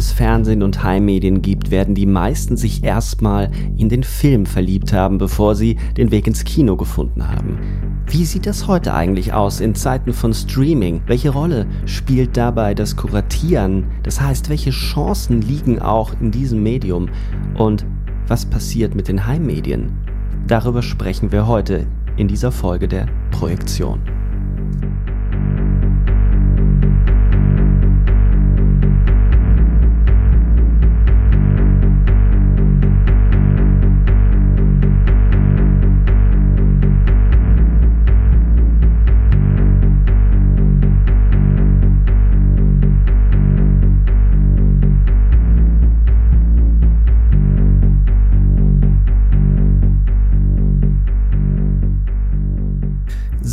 Es Fernsehen und Heimmedien gibt, werden die meisten sich erstmal in den Film verliebt haben, bevor sie den Weg ins Kino gefunden haben. Wie sieht das heute eigentlich aus in Zeiten von Streaming? Welche Rolle spielt dabei das Kuratieren? Das heißt, welche Chancen liegen auch in diesem Medium? Und was passiert mit den Heimmedien? Darüber sprechen wir heute in dieser Folge der Projektion.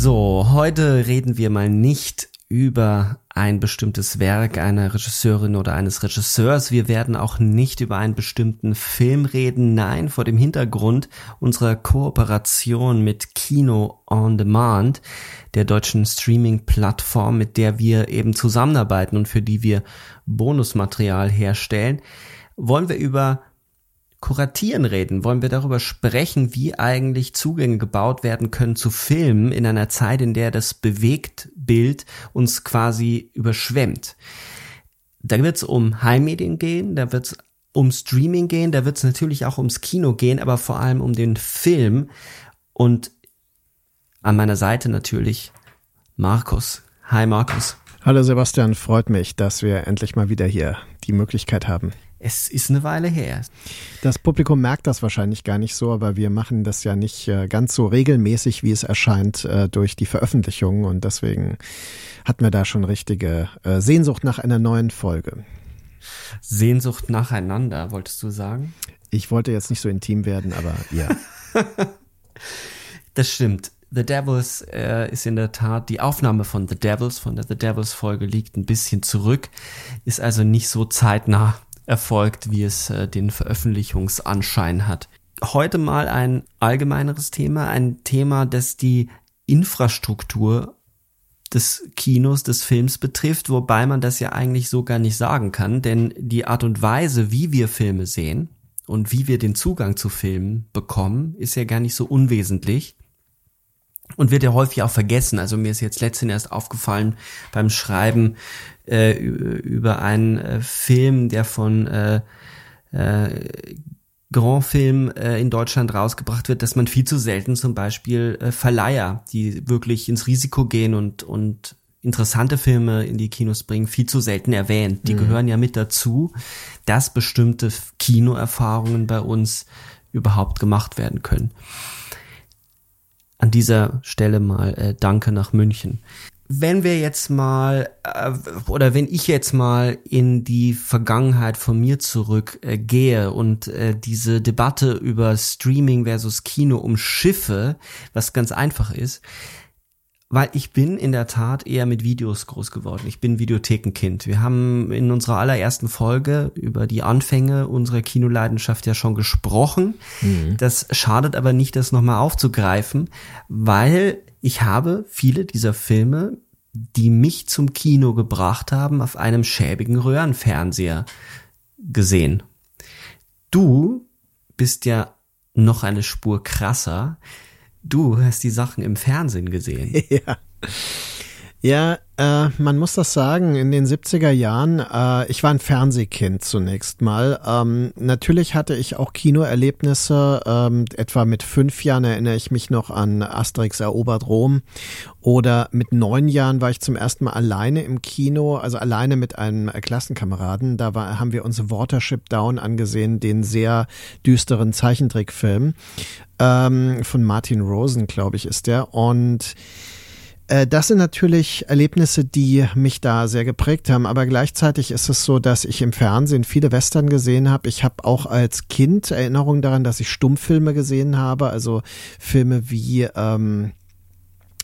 So, heute reden wir mal nicht über ein bestimmtes Werk einer Regisseurin oder eines Regisseurs. Wir werden auch nicht über einen bestimmten Film reden. Nein, vor dem Hintergrund unserer Kooperation mit Kino on Demand, der deutschen Streaming-Plattform, mit der wir eben zusammenarbeiten und für die wir Bonusmaterial herstellen, wollen wir über Kuratieren reden, wollen wir darüber sprechen, wie eigentlich Zugänge gebaut werden können zu Filmen in einer Zeit, in der das Bewegtbild uns quasi überschwemmt. Da wird es um Heimmedien gehen, da wird es um Streaming gehen, da wird es natürlich auch ums Kino gehen, aber vor allem um den Film. Und an meiner Seite natürlich Markus. Hi Markus. Hallo Sebastian, freut mich, dass wir endlich mal wieder hier die Möglichkeit haben. Es ist eine Weile her. Das Publikum merkt das wahrscheinlich gar nicht so, aber wir machen das ja nicht äh, ganz so regelmäßig, wie es erscheint, äh, durch die Veröffentlichungen und deswegen hatten wir da schon richtige äh, Sehnsucht nach einer neuen Folge. Sehnsucht nacheinander, wolltest du sagen? Ich wollte jetzt nicht so intim werden, aber ja. das stimmt. The Devils äh, ist in der Tat, die Aufnahme von The Devils, von der The Devils Folge liegt ein bisschen zurück, ist also nicht so zeitnah erfolgt, wie es äh, den Veröffentlichungsanschein hat. Heute mal ein allgemeineres Thema, ein Thema, das die Infrastruktur des Kinos, des Films betrifft, wobei man das ja eigentlich so gar nicht sagen kann, denn die Art und Weise, wie wir Filme sehen und wie wir den Zugang zu Filmen bekommen, ist ja gar nicht so unwesentlich und wird ja häufig auch vergessen. Also mir ist jetzt letztens erst aufgefallen beim Schreiben äh, über einen äh, Film, der von äh, äh, Grand Film äh, in Deutschland rausgebracht wird, dass man viel zu selten zum Beispiel äh, Verleiher, die wirklich ins Risiko gehen und, und interessante Filme in die Kinos bringen, viel zu selten erwähnt. Die mhm. gehören ja mit dazu, dass bestimmte Kinoerfahrungen bei uns überhaupt gemacht werden können. An dieser Stelle mal äh, Danke nach München wenn wir jetzt mal äh, oder wenn ich jetzt mal in die Vergangenheit von mir zurück äh, und äh, diese Debatte über Streaming versus Kino umschiffe, was ganz einfach ist, weil ich bin in der Tat eher mit Videos groß geworden. Ich bin Videothekenkind. Wir haben in unserer allerersten Folge über die Anfänge unserer Kinoleidenschaft ja schon gesprochen. Mhm. Das schadet aber nicht, das nochmal aufzugreifen, weil ich habe viele dieser Filme, die mich zum Kino gebracht haben, auf einem schäbigen Röhrenfernseher gesehen. Du bist ja noch eine Spur krasser. Du hast die Sachen im Fernsehen gesehen. Ja. Ja, äh, man muss das sagen, in den 70er Jahren, äh, ich war ein Fernsehkind zunächst mal. Ähm, natürlich hatte ich auch Kinoerlebnisse, ähm, etwa mit fünf Jahren erinnere ich mich noch an Asterix erobert Rom oder mit neun Jahren war ich zum ersten Mal alleine im Kino, also alleine mit einem Klassenkameraden. Da war, haben wir uns Watership Down angesehen, den sehr düsteren Zeichentrickfilm ähm, von Martin Rosen, glaube ich, ist der und das sind natürlich Erlebnisse, die mich da sehr geprägt haben, aber gleichzeitig ist es so, dass ich im Fernsehen viele Western gesehen habe. Ich habe auch als Kind Erinnerungen daran, dass ich Stummfilme gesehen habe, also Filme wie ähm,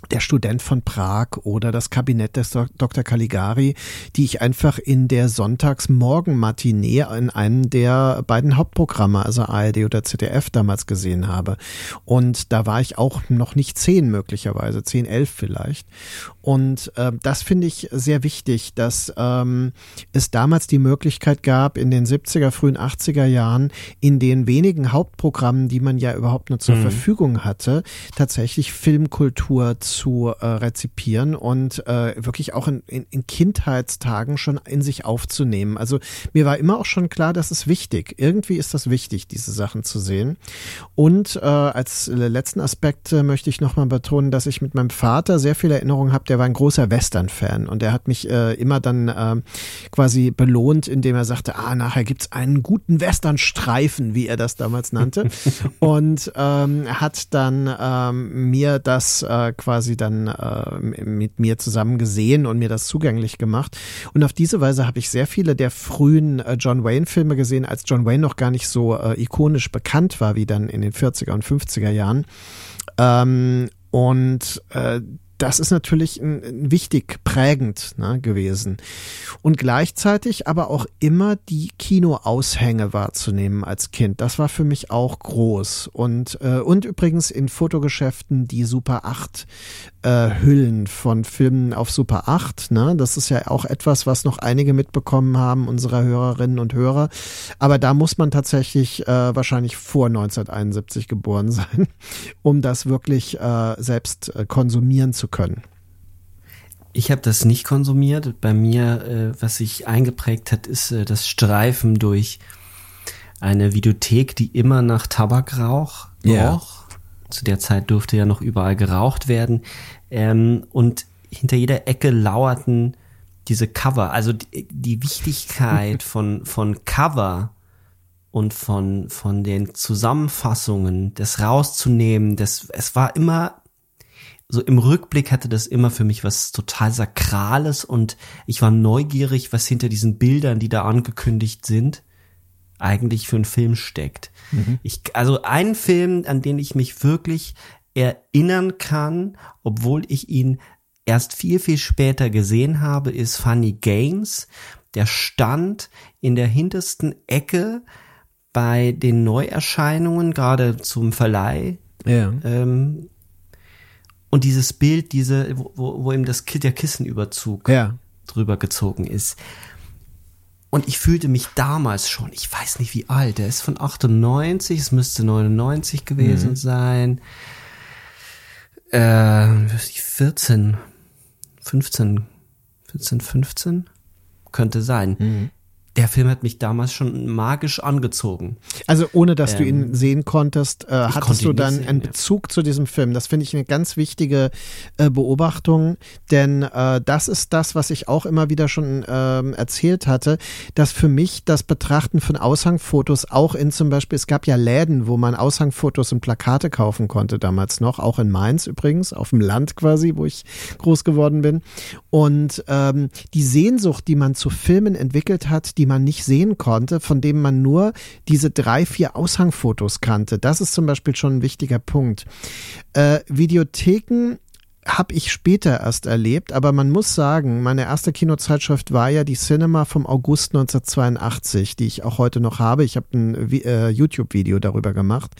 der Student von Prag oder das Kabinett des Dr. Caligari, die ich einfach in der Sonntagsmorgenmatinee in einem der beiden Hauptprogramme, also ARD oder ZDF damals gesehen habe. Und da war ich auch noch nicht zehn möglicherweise, zehn, elf vielleicht. Und äh, das finde ich sehr wichtig, dass ähm, es damals die Möglichkeit gab, in den 70er, frühen 80er Jahren, in den wenigen Hauptprogrammen, die man ja überhaupt nur zur mhm. Verfügung hatte, tatsächlich Filmkultur zu äh, rezipieren und äh, wirklich auch in, in, in Kindheitstagen schon in sich aufzunehmen. Also mir war immer auch schon klar, das ist wichtig. Irgendwie ist das wichtig, diese Sachen zu sehen. Und äh, als letzten Aspekt äh, möchte ich nochmal betonen, dass ich mit meinem Vater sehr viele Erinnerungen habe, der war ein großer Western-Fan und der hat mich äh, immer dann äh, quasi belohnt, indem er sagte, ah, nachher gibt's einen guten Western-Streifen, wie er das damals nannte. und ähm, hat dann ähm, mir das äh, quasi dann äh, mit mir zusammen gesehen und mir das zugänglich gemacht. Und auf diese Weise habe ich sehr viele der frühen äh, John Wayne-Filme gesehen, als John Wayne noch gar nicht so äh, ikonisch bekannt war wie dann in den 40er und 50er Jahren. Ähm, und äh, das ist natürlich ein wichtig prägend ne, gewesen. Und gleichzeitig aber auch immer die Kinoaushänge wahrzunehmen als Kind. Das war für mich auch groß. Und, äh, und übrigens in Fotogeschäften die Super 8 äh, Hüllen von Filmen auf Super 8. Ne? Das ist ja auch etwas, was noch einige mitbekommen haben, unserer Hörerinnen und Hörer. Aber da muss man tatsächlich äh, wahrscheinlich vor 1971 geboren sein, um das wirklich äh, selbst äh, konsumieren zu können. Ich habe das nicht konsumiert. Bei mir, äh, was sich eingeprägt hat, ist äh, das Streifen durch eine Videothek, die immer nach Tabakrauch roch. Yeah. Zu der Zeit durfte ja noch überall geraucht werden. Ähm, und hinter jeder Ecke lauerten diese Cover. Also die, die Wichtigkeit von, von Cover und von, von den Zusammenfassungen, das rauszunehmen, das, es war immer so im Rückblick hatte das immer für mich was total Sakrales und ich war neugierig, was hinter diesen Bildern, die da angekündigt sind, eigentlich für einen Film steckt. Mhm. Ich, also ein Film, an den ich mich wirklich erinnern kann, obwohl ich ihn erst viel, viel später gesehen habe, ist Funny Games. Der stand in der hintersten Ecke bei den Neuerscheinungen, gerade zum Verleih. Ja. Ähm, und dieses Bild, diese, wo, wo eben das, der Kissenüberzug ja. drüber gezogen ist. Und ich fühlte mich damals schon, ich weiß nicht wie alt, der ist von 98, es müsste 99 gewesen mhm. sein. Äh, 14, 15, 14, 15 könnte sein. Mhm der Film hat mich damals schon magisch angezogen. Also ohne dass ähm, du ihn ähm, sehen konntest, äh, hattest du dann sehen, einen Bezug ja. zu diesem Film. Das finde ich eine ganz wichtige äh, Beobachtung, denn äh, das ist das, was ich auch immer wieder schon ähm, erzählt hatte, dass für mich das Betrachten von Aushangfotos auch in zum Beispiel, es gab ja Läden, wo man Aushangfotos und Plakate kaufen konnte damals noch, auch in Mainz übrigens, auf dem Land quasi, wo ich groß geworden bin. Und ähm, die Sehnsucht, die man zu Filmen entwickelt hat, die die man nicht sehen konnte, von dem man nur diese drei, vier Aushangfotos kannte. Das ist zum Beispiel schon ein wichtiger Punkt. Äh, Videotheken habe ich später erst erlebt, aber man muss sagen, meine erste Kinozeitschrift war ja die Cinema vom August 1982, die ich auch heute noch habe. Ich habe ein äh, YouTube-Video darüber gemacht,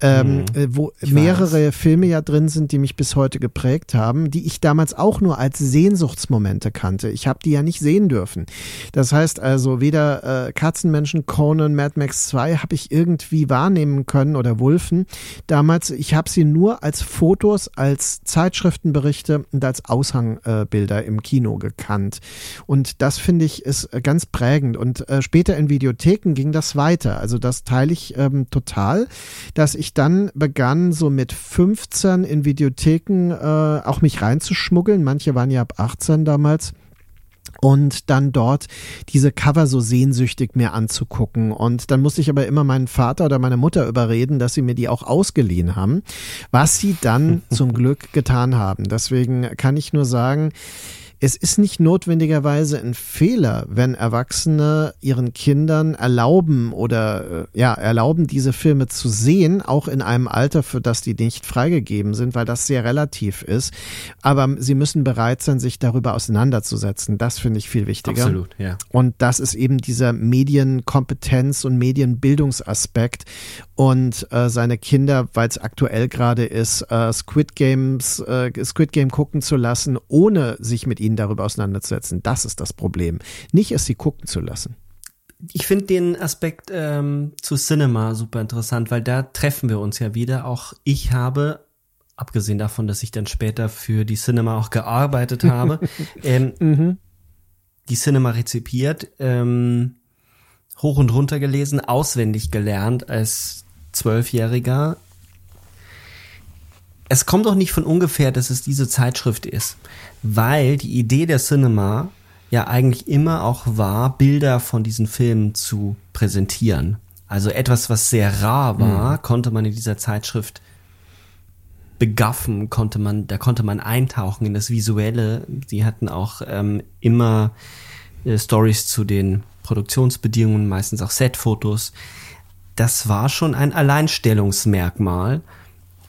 ähm, mhm. Äh, wo mehrere. Filme ja drin sind, die mich bis heute geprägt haben, die ich damals auch nur als Sehnsuchtsmomente kannte. Ich habe die ja nicht sehen dürfen. Das heißt also, weder äh, Katzenmenschen, Conan, Mad Max 2 habe ich irgendwie wahrnehmen können oder Wulfen. Damals, ich habe sie nur als Fotos, als Zeitschrift Zeitschriftenberichte und als Aushangbilder im Kino gekannt. Und das finde ich ist ganz prägend. Und äh, später in Videotheken ging das weiter. Also das teile ich ähm, total, dass ich dann begann, so mit 15 in Videotheken äh, auch mich reinzuschmuggeln. Manche waren ja ab 18 damals und dann dort diese Cover so sehnsüchtig mir anzugucken. Und dann musste ich aber immer meinen Vater oder meine Mutter überreden, dass sie mir die auch ausgeliehen haben, was sie dann zum Glück getan haben. Deswegen kann ich nur sagen, es ist nicht notwendigerweise ein Fehler, wenn Erwachsene ihren Kindern erlauben oder äh, ja, erlauben, diese Filme zu sehen, auch in einem Alter, für das die nicht freigegeben sind, weil das sehr relativ ist. Aber sie müssen bereit sein, sich darüber auseinanderzusetzen. Das finde ich viel wichtiger. Absolut, ja. Und das ist eben dieser Medienkompetenz und Medienbildungsaspekt und äh, seine Kinder, weil es aktuell gerade ist, äh, Squid Games, äh, Squid Game gucken zu lassen, ohne sich mit ihnen darüber auseinanderzusetzen. Das ist das Problem. Nicht es sie gucken zu lassen. Ich finde den Aspekt ähm, zu Cinema super interessant, weil da treffen wir uns ja wieder. Auch ich habe, abgesehen davon, dass ich dann später für die Cinema auch gearbeitet habe, ähm, mhm. die Cinema rezipiert, ähm, hoch und runter gelesen, auswendig gelernt als Zwölfjähriger. Es kommt doch nicht von ungefähr, dass es diese Zeitschrift ist, weil die Idee der Cinema ja eigentlich immer auch war, Bilder von diesen Filmen zu präsentieren. Also etwas, was sehr rar war, mhm. konnte man in dieser Zeitschrift begaffen, konnte man, da konnte man eintauchen in das Visuelle. Sie hatten auch ähm, immer äh, Stories zu den Produktionsbedingungen, meistens auch Setfotos das war schon ein Alleinstellungsmerkmal.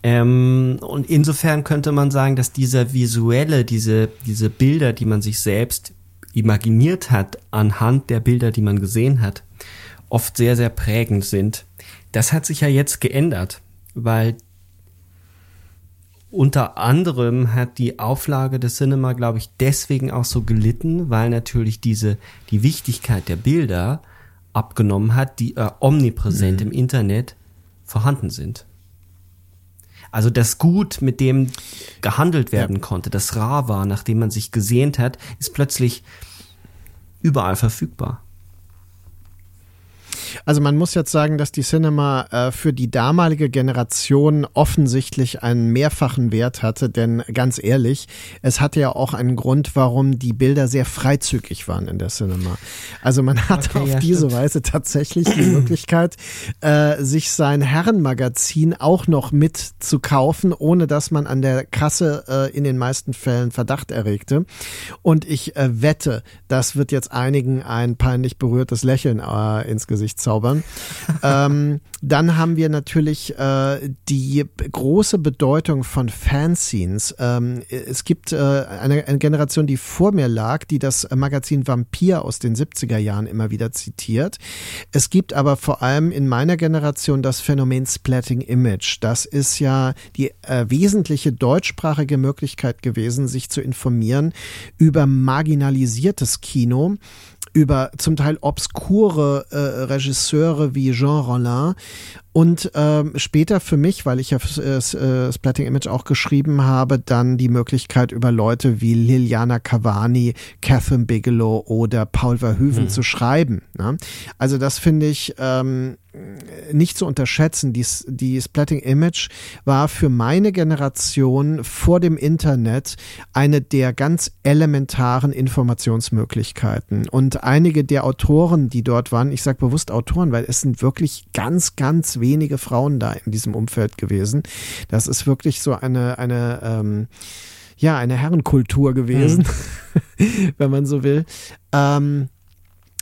Ähm, und insofern könnte man sagen, dass dieser visuelle, diese, diese Bilder, die man sich selbst imaginiert hat, anhand der Bilder, die man gesehen hat, oft sehr, sehr prägend sind. Das hat sich ja jetzt geändert, weil unter anderem hat die Auflage des Cinema, glaube ich, deswegen auch so gelitten, weil natürlich diese, die Wichtigkeit der Bilder abgenommen hat, die äh, omnipräsent mhm. im Internet vorhanden sind. Also das Gut, mit dem gehandelt werden ja. konnte, das rar war, nachdem man sich gesehnt hat, ist plötzlich überall verfügbar. Also man muss jetzt sagen, dass die Cinema äh, für die damalige Generation offensichtlich einen mehrfachen Wert hatte, denn ganz ehrlich, es hatte ja auch einen Grund, warum die Bilder sehr freizügig waren in der Cinema. Also man hatte okay, auf ja, diese stimmt. Weise tatsächlich die Möglichkeit, äh, sich sein Herrenmagazin auch noch mit zu kaufen, ohne dass man an der Kasse äh, in den meisten Fällen Verdacht erregte. Und ich äh, wette, das wird jetzt einigen ein peinlich berührtes Lächeln äh, ins Gesicht zaubern. ähm, dann haben wir natürlich äh, die große Bedeutung von Fanzines. Ähm, es gibt äh, eine, eine, Generation, die vor mir lag, die das Magazin Vampir aus den 70er Jahren immer wieder zitiert. Es gibt aber vor allem in meiner Generation das Phänomen Splatting Image. Das ist ja die äh, wesentliche deutschsprachige Möglichkeit gewesen, sich zu informieren über marginalisiertes Kino über zum Teil obskure äh, Regisseure wie Jean Rollin und ähm, später für mich, weil ich ja äh, äh, Splatting Image auch geschrieben habe, dann die Möglichkeit über Leute wie Liliana Cavani, Catherine Bigelow oder Paul Verhoeven mhm. zu schreiben. Ne? Also das finde ich ähm, nicht zu unterschätzen. Die, die Splatting Image war für meine Generation vor dem Internet eine der ganz elementaren Informationsmöglichkeiten. Und einige der Autoren, die dort waren, ich sage bewusst Autoren, weil es sind wirklich ganz, ganz wenige Frauen da in diesem Umfeld gewesen. Das ist wirklich so eine, eine ähm, ja, eine Herrenkultur gewesen, mhm. wenn man so will. Ähm,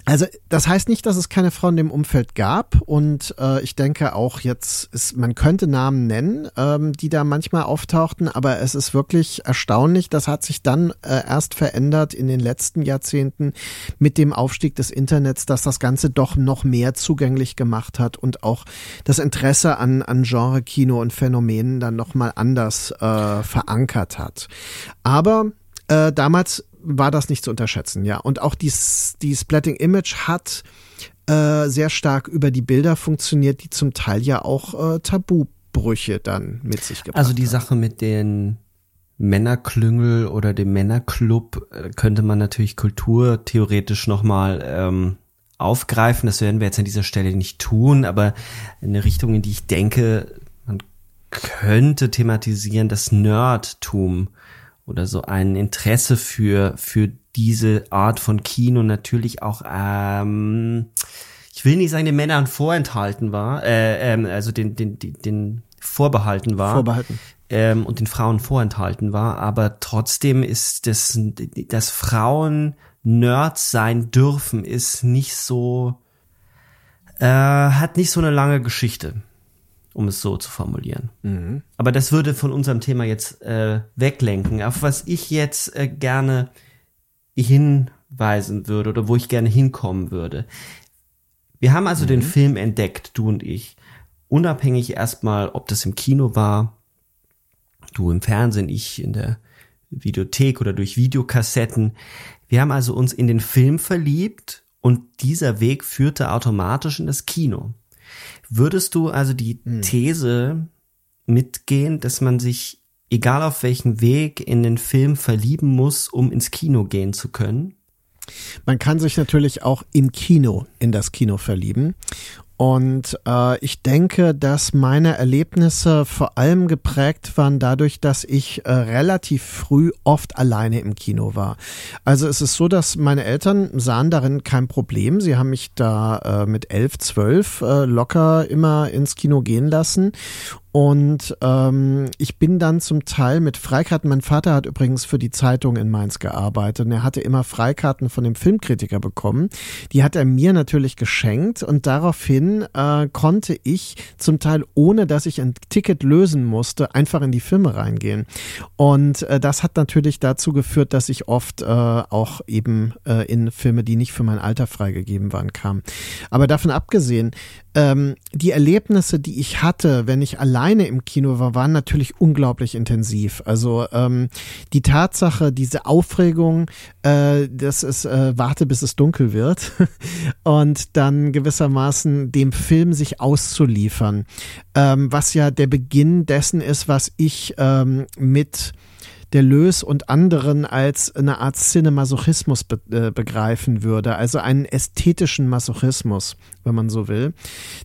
also das heißt nicht, dass es keine Frauen dem Umfeld gab und äh, ich denke auch jetzt, ist, man könnte Namen nennen, ähm, die da manchmal auftauchten, aber es ist wirklich erstaunlich, das hat sich dann äh, erst verändert in den letzten Jahrzehnten mit dem Aufstieg des Internets, dass das Ganze doch noch mehr zugänglich gemacht hat und auch das Interesse an, an Genre, Kino und Phänomenen dann nochmal anders äh, verankert hat. Aber äh, damals war das nicht zu unterschätzen, ja. Und auch die, die Splatting Image hat äh, sehr stark über die Bilder funktioniert, die zum Teil ja auch äh, Tabubrüche dann mit sich gebracht Also die Sache mit den Männerklüngel oder dem Männerclub äh, könnte man natürlich kulturtheoretisch nochmal ähm, aufgreifen. Das werden wir jetzt an dieser Stelle nicht tun, aber eine Richtung, in die ich denke, man könnte thematisieren, das Nerdtum oder so ein Interesse für, für diese Art von Kino natürlich auch, ähm, ich will nicht sagen, den Männern vorenthalten war, äh, ähm, also den, den, den, den vorbehalten war. Vorbehalten. Ähm, und den Frauen vorenthalten war, aber trotzdem ist das, dass Frauen Nerds sein dürfen, ist nicht so, äh, hat nicht so eine lange Geschichte, um es so zu formulieren. Mhm. Aber das würde von unserem Thema jetzt äh, weglenken. Auf was ich jetzt äh, gerne hinweisen würde oder wo ich gerne hinkommen würde. Wir haben also mhm. den Film entdeckt, du und ich. Unabhängig erstmal, ob das im Kino war, du im Fernsehen, ich in der Videothek oder durch Videokassetten. Wir haben also uns in den Film verliebt und dieser Weg führte automatisch in das Kino. Würdest du also die hm. These mitgehen, dass man sich, egal auf welchen Weg, in den Film verlieben muss, um ins Kino gehen zu können? Man kann sich natürlich auch im Kino in das Kino verlieben. Und äh, ich denke, dass meine Erlebnisse vor allem geprägt waren dadurch, dass ich äh, relativ früh oft alleine im Kino war. Also es ist so, dass meine Eltern sahen darin kein Problem. Sie haben mich da äh, mit elf, zwölf äh, locker immer ins Kino gehen lassen. Und ähm, ich bin dann zum Teil mit Freikarten. Mein Vater hat übrigens für die Zeitung in Mainz gearbeitet und er hatte immer Freikarten von dem Filmkritiker bekommen. Die hat er mir natürlich geschenkt und daraufhin äh, konnte ich zum Teil, ohne dass ich ein Ticket lösen musste, einfach in die Filme reingehen. Und äh, das hat natürlich dazu geführt, dass ich oft äh, auch eben äh, in Filme, die nicht für mein Alter freigegeben waren, kam. Aber davon abgesehen, ähm, die Erlebnisse, die ich hatte, wenn ich alleine im Kino war, waren natürlich unglaublich intensiv. Also ähm, die Tatsache, diese Aufregung, äh, dass es äh, warte, bis es dunkel wird und dann gewissermaßen dem Film sich auszuliefern, ähm, was ja der Beginn dessen ist, was ich ähm, mit Deleuze und anderen als eine Art Cinemasochismus be äh, begreifen würde, also einen ästhetischen Masochismus, wenn man so will.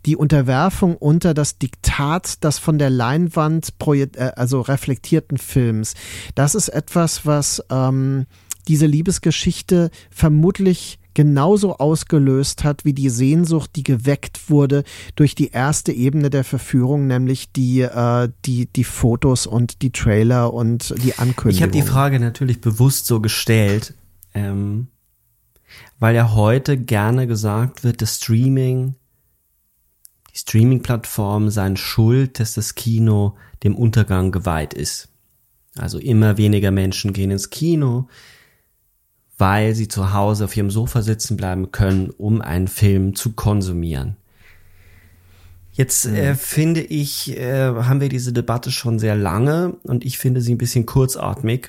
Die Unterwerfung unter das Diktat das von der Leinwand äh, also reflektierten Films. Das ist etwas, was ähm, diese Liebesgeschichte vermutlich genauso ausgelöst hat wie die Sehnsucht, die geweckt wurde durch die erste Ebene der Verführung, nämlich die, äh, die, die Fotos und die Trailer und die Ankündigung. Ich habe die Frage natürlich bewusst so gestellt, ähm, weil ja heute gerne gesagt wird, das Streaming, die Streaming-Plattform seien schuld, dass das Kino dem Untergang geweiht ist. Also immer weniger Menschen gehen ins Kino, weil sie zu Hause auf ihrem Sofa sitzen bleiben können, um einen Film zu konsumieren. Jetzt äh, mhm. finde ich, äh, haben wir diese Debatte schon sehr lange und ich finde sie ein bisschen kurzatmig.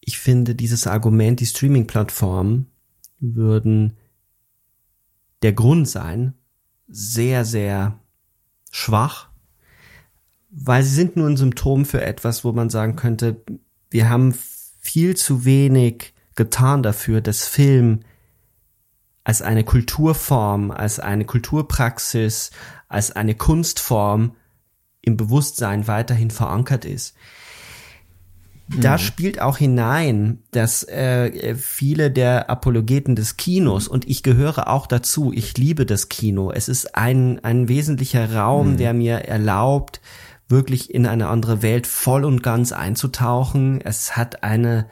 Ich finde dieses Argument, die Streaming-Plattformen würden der Grund sein, sehr, sehr schwach, weil sie sind nur ein Symptom für etwas, wo man sagen könnte, wir haben viel zu wenig getan dafür, dass Film als eine Kulturform, als eine Kulturpraxis, als eine Kunstform im Bewusstsein weiterhin verankert ist. Da mhm. spielt auch hinein, dass äh, viele der Apologeten des Kinos, und ich gehöre auch dazu, ich liebe das Kino, es ist ein, ein wesentlicher Raum, mhm. der mir erlaubt, wirklich in eine andere Welt voll und ganz einzutauchen. Es hat eine,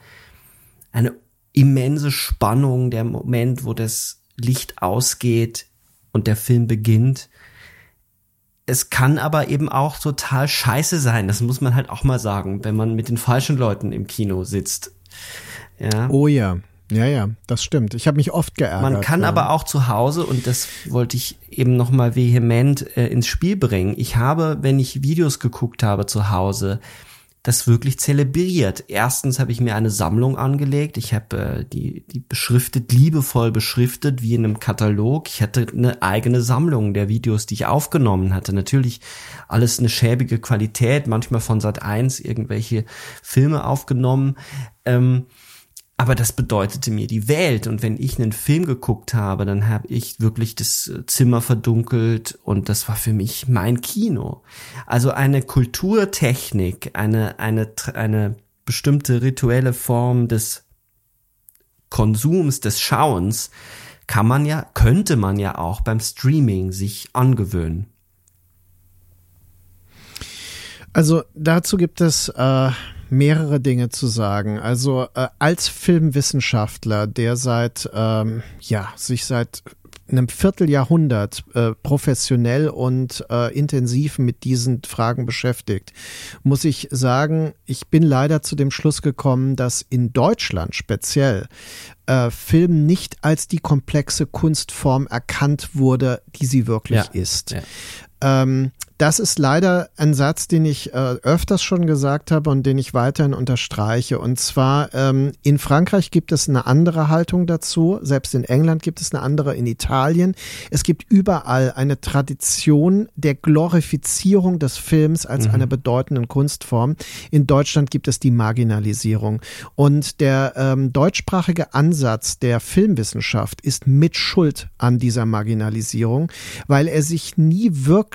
eine immense Spannung, der Moment, wo das Licht ausgeht und der Film beginnt. Es kann aber eben auch total scheiße sein. Das muss man halt auch mal sagen, wenn man mit den falschen Leuten im Kino sitzt. Ja. Oh ja. Ja, ja, das stimmt. Ich habe mich oft geärgert. Man kann ja. aber auch zu Hause, und das wollte ich eben nochmal vehement äh, ins Spiel bringen. Ich habe, wenn ich Videos geguckt habe zu Hause, das wirklich zelebriert. Erstens habe ich mir eine Sammlung angelegt. Ich habe äh, die, die beschriftet, liebevoll beschriftet, wie in einem Katalog. Ich hatte eine eigene Sammlung der Videos, die ich aufgenommen hatte. Natürlich alles eine schäbige Qualität, manchmal von Sat 1 irgendwelche Filme aufgenommen. Ähm, aber das bedeutete mir die Welt. Und wenn ich einen Film geguckt habe, dann habe ich wirklich das äh, Zimmer verdunkelt und das war für mich mein Kino. Also eine Kulturtechnik, eine, eine, eine bestimmte rituelle Form des Konsums, des Schauens, kann man ja, könnte man ja auch beim Streaming sich angewöhnen. Also dazu gibt es äh, mehrere Dinge zu sagen. Also äh, als Filmwissenschaftler, der seit ähm, ja sich seit einem Vierteljahrhundert äh, professionell und äh, intensiv mit diesen Fragen beschäftigt, muss ich sagen, ich bin leider zu dem Schluss gekommen, dass in Deutschland speziell äh, Film nicht als die komplexe Kunstform erkannt wurde, die sie wirklich ja. ist. Ja. Ähm, das ist leider ein Satz, den ich äh, öfters schon gesagt habe und den ich weiterhin unterstreiche. Und zwar ähm, in Frankreich gibt es eine andere Haltung dazu, selbst in England gibt es eine andere, in Italien. Es gibt überall eine Tradition der Glorifizierung des Films als mhm. einer bedeutenden Kunstform. In Deutschland gibt es die Marginalisierung. Und der ähm, deutschsprachige Ansatz der Filmwissenschaft ist mit Schuld an dieser Marginalisierung, weil er sich nie wirklich,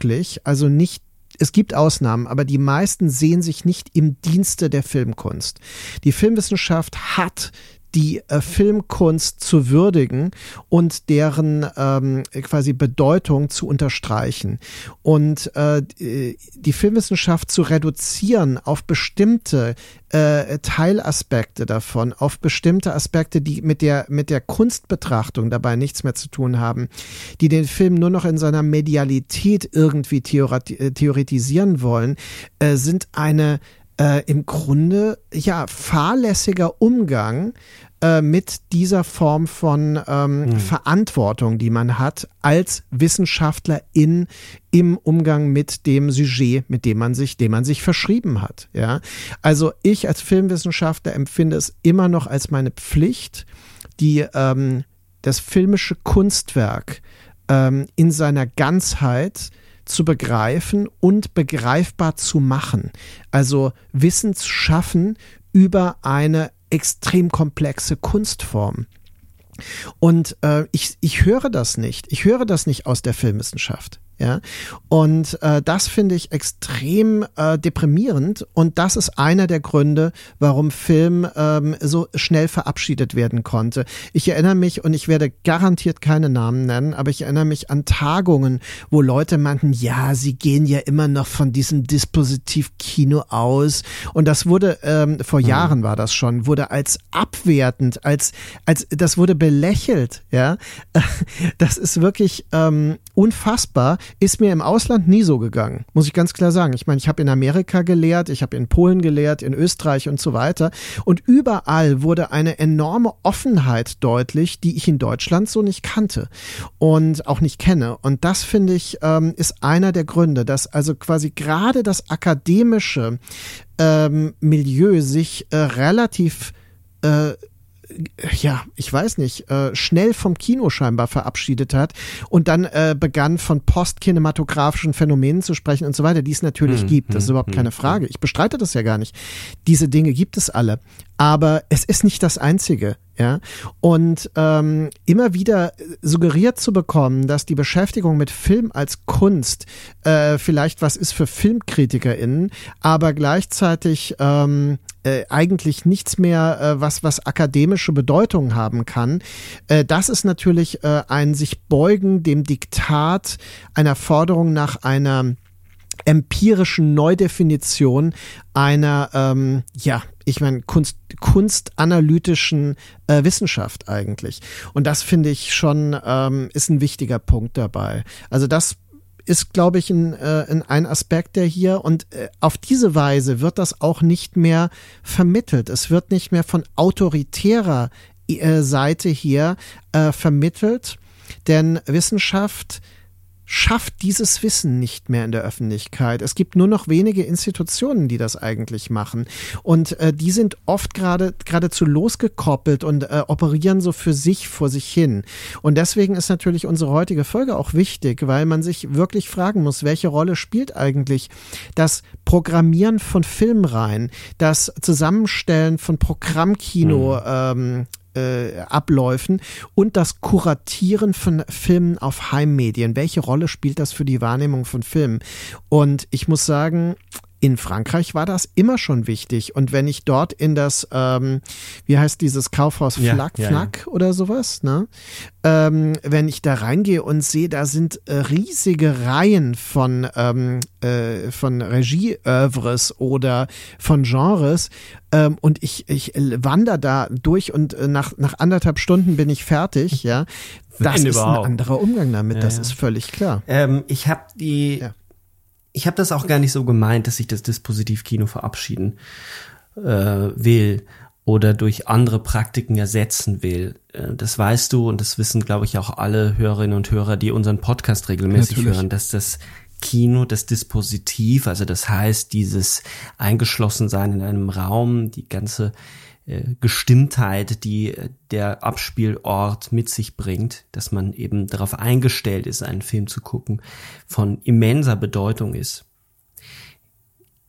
also nicht es gibt Ausnahmen, aber die meisten sehen sich nicht im Dienste der Filmkunst. Die Filmwissenschaft hat die äh, Filmkunst zu würdigen und deren ähm, quasi Bedeutung zu unterstreichen. Und äh, die Filmwissenschaft zu reduzieren auf bestimmte äh, Teilaspekte davon, auf bestimmte Aspekte, die mit der mit der Kunstbetrachtung dabei nichts mehr zu tun haben, die den Film nur noch in seiner Medialität irgendwie äh, theoretisieren wollen, äh, sind eine äh, im Grunde ja fahrlässiger Umgang äh, mit dieser Form von ähm, mhm. Verantwortung, die man hat als Wissenschaftler in im Umgang mit dem Sujet, mit dem man sich, dem man sich verschrieben hat. Ja, also ich als Filmwissenschaftler empfinde es immer noch als meine Pflicht, die ähm, das filmische Kunstwerk ähm, in seiner Ganzheit zu begreifen und begreifbar zu machen. Also Wissen zu schaffen über eine extrem komplexe Kunstform. Und äh, ich, ich höre das nicht. Ich höre das nicht aus der Filmwissenschaft. Ja? Und äh, das finde ich extrem äh, deprimierend und das ist einer der Gründe, warum Film ähm, so schnell verabschiedet werden konnte. Ich erinnere mich und ich werde garantiert keine Namen nennen, aber ich erinnere mich an Tagungen, wo Leute meinten, ja, sie gehen ja immer noch von diesem Dispositiv-Kino aus und das wurde ähm, vor mhm. Jahren war das schon, wurde als abwertend, als als das wurde belächelt, ja. Das ist wirklich ähm, unfassbar ist mir im Ausland nie so gegangen, muss ich ganz klar sagen. Ich meine, ich habe in Amerika gelehrt, ich habe in Polen gelehrt, in Österreich und so weiter. Und überall wurde eine enorme Offenheit deutlich, die ich in Deutschland so nicht kannte und auch nicht kenne. Und das finde ich ähm, ist einer der Gründe, dass also quasi gerade das akademische ähm, Milieu sich äh, relativ äh, ja, ich weiß nicht, äh, schnell vom Kino scheinbar verabschiedet hat und dann äh, begann von postkinematografischen Phänomenen zu sprechen und so weiter, die es natürlich mhm. gibt. Das ist hm, überhaupt hm, keine Frage. Ich bestreite das ja gar nicht. Diese Dinge gibt es alle. Aber es ist nicht das Einzige. Ja, und ähm, immer wieder suggeriert zu bekommen, dass die Beschäftigung mit Film als Kunst äh, vielleicht was ist für FilmkritikerInnen, aber gleichzeitig ähm, äh, eigentlich nichts mehr, äh, was, was akademische Bedeutung haben kann. Äh, das ist natürlich äh, ein sich beugen dem Diktat einer Forderung nach einer empirischen Neudefinition einer, ähm, ja, ich meine, Kunst, kunstanalytischen äh, Wissenschaft eigentlich. Und das finde ich schon, ähm, ist ein wichtiger Punkt dabei. Also das ist, glaube ich, ein, äh, ein Aspekt, der hier und äh, auf diese Weise wird das auch nicht mehr vermittelt. Es wird nicht mehr von autoritärer äh, Seite hier äh, vermittelt, denn Wissenschaft schafft dieses Wissen nicht mehr in der Öffentlichkeit. Es gibt nur noch wenige Institutionen, die das eigentlich machen. Und äh, die sind oft gerade geradezu losgekoppelt und äh, operieren so für sich vor sich hin. Und deswegen ist natürlich unsere heutige Folge auch wichtig, weil man sich wirklich fragen muss, welche Rolle spielt eigentlich das Programmieren von Filmreihen, das Zusammenstellen von Programmkino, mhm. ähm, äh, Abläufen und das Kuratieren von Filmen auf Heimmedien. Welche Rolle spielt das für die Wahrnehmung von Filmen? Und ich muss sagen, in Frankreich war das immer schon wichtig. Und wenn ich dort in das, ähm, wie heißt dieses Kaufhaus Flack, ja, Flack ja, ja. oder sowas, ne? Ähm, wenn ich da reingehe und sehe, da sind äh, riesige Reihen von, ähm, äh, von Regieoeuvres oder von Genres, ähm, und ich, ich wandere da durch und äh, nach, nach anderthalb Stunden bin ich fertig, ja. Das Nein, ist überhaupt. ein anderer Umgang damit, ja, das ist völlig klar. Ähm, ich habe die ich habe das auch gar nicht so gemeint, dass ich das Dispositivkino verabschieden äh, will oder durch andere Praktiken ersetzen will. Äh, das weißt du und das wissen, glaube ich, auch alle Hörerinnen und Hörer, die unseren Podcast regelmäßig Natürlich. hören, dass das Kino, das Dispositiv, also das heißt, dieses Eingeschlossensein in einem Raum, die ganze Gestimmtheit, die äh, der Abspielort mit sich bringt, dass man eben darauf eingestellt ist, einen Film zu gucken, von immenser Bedeutung ist.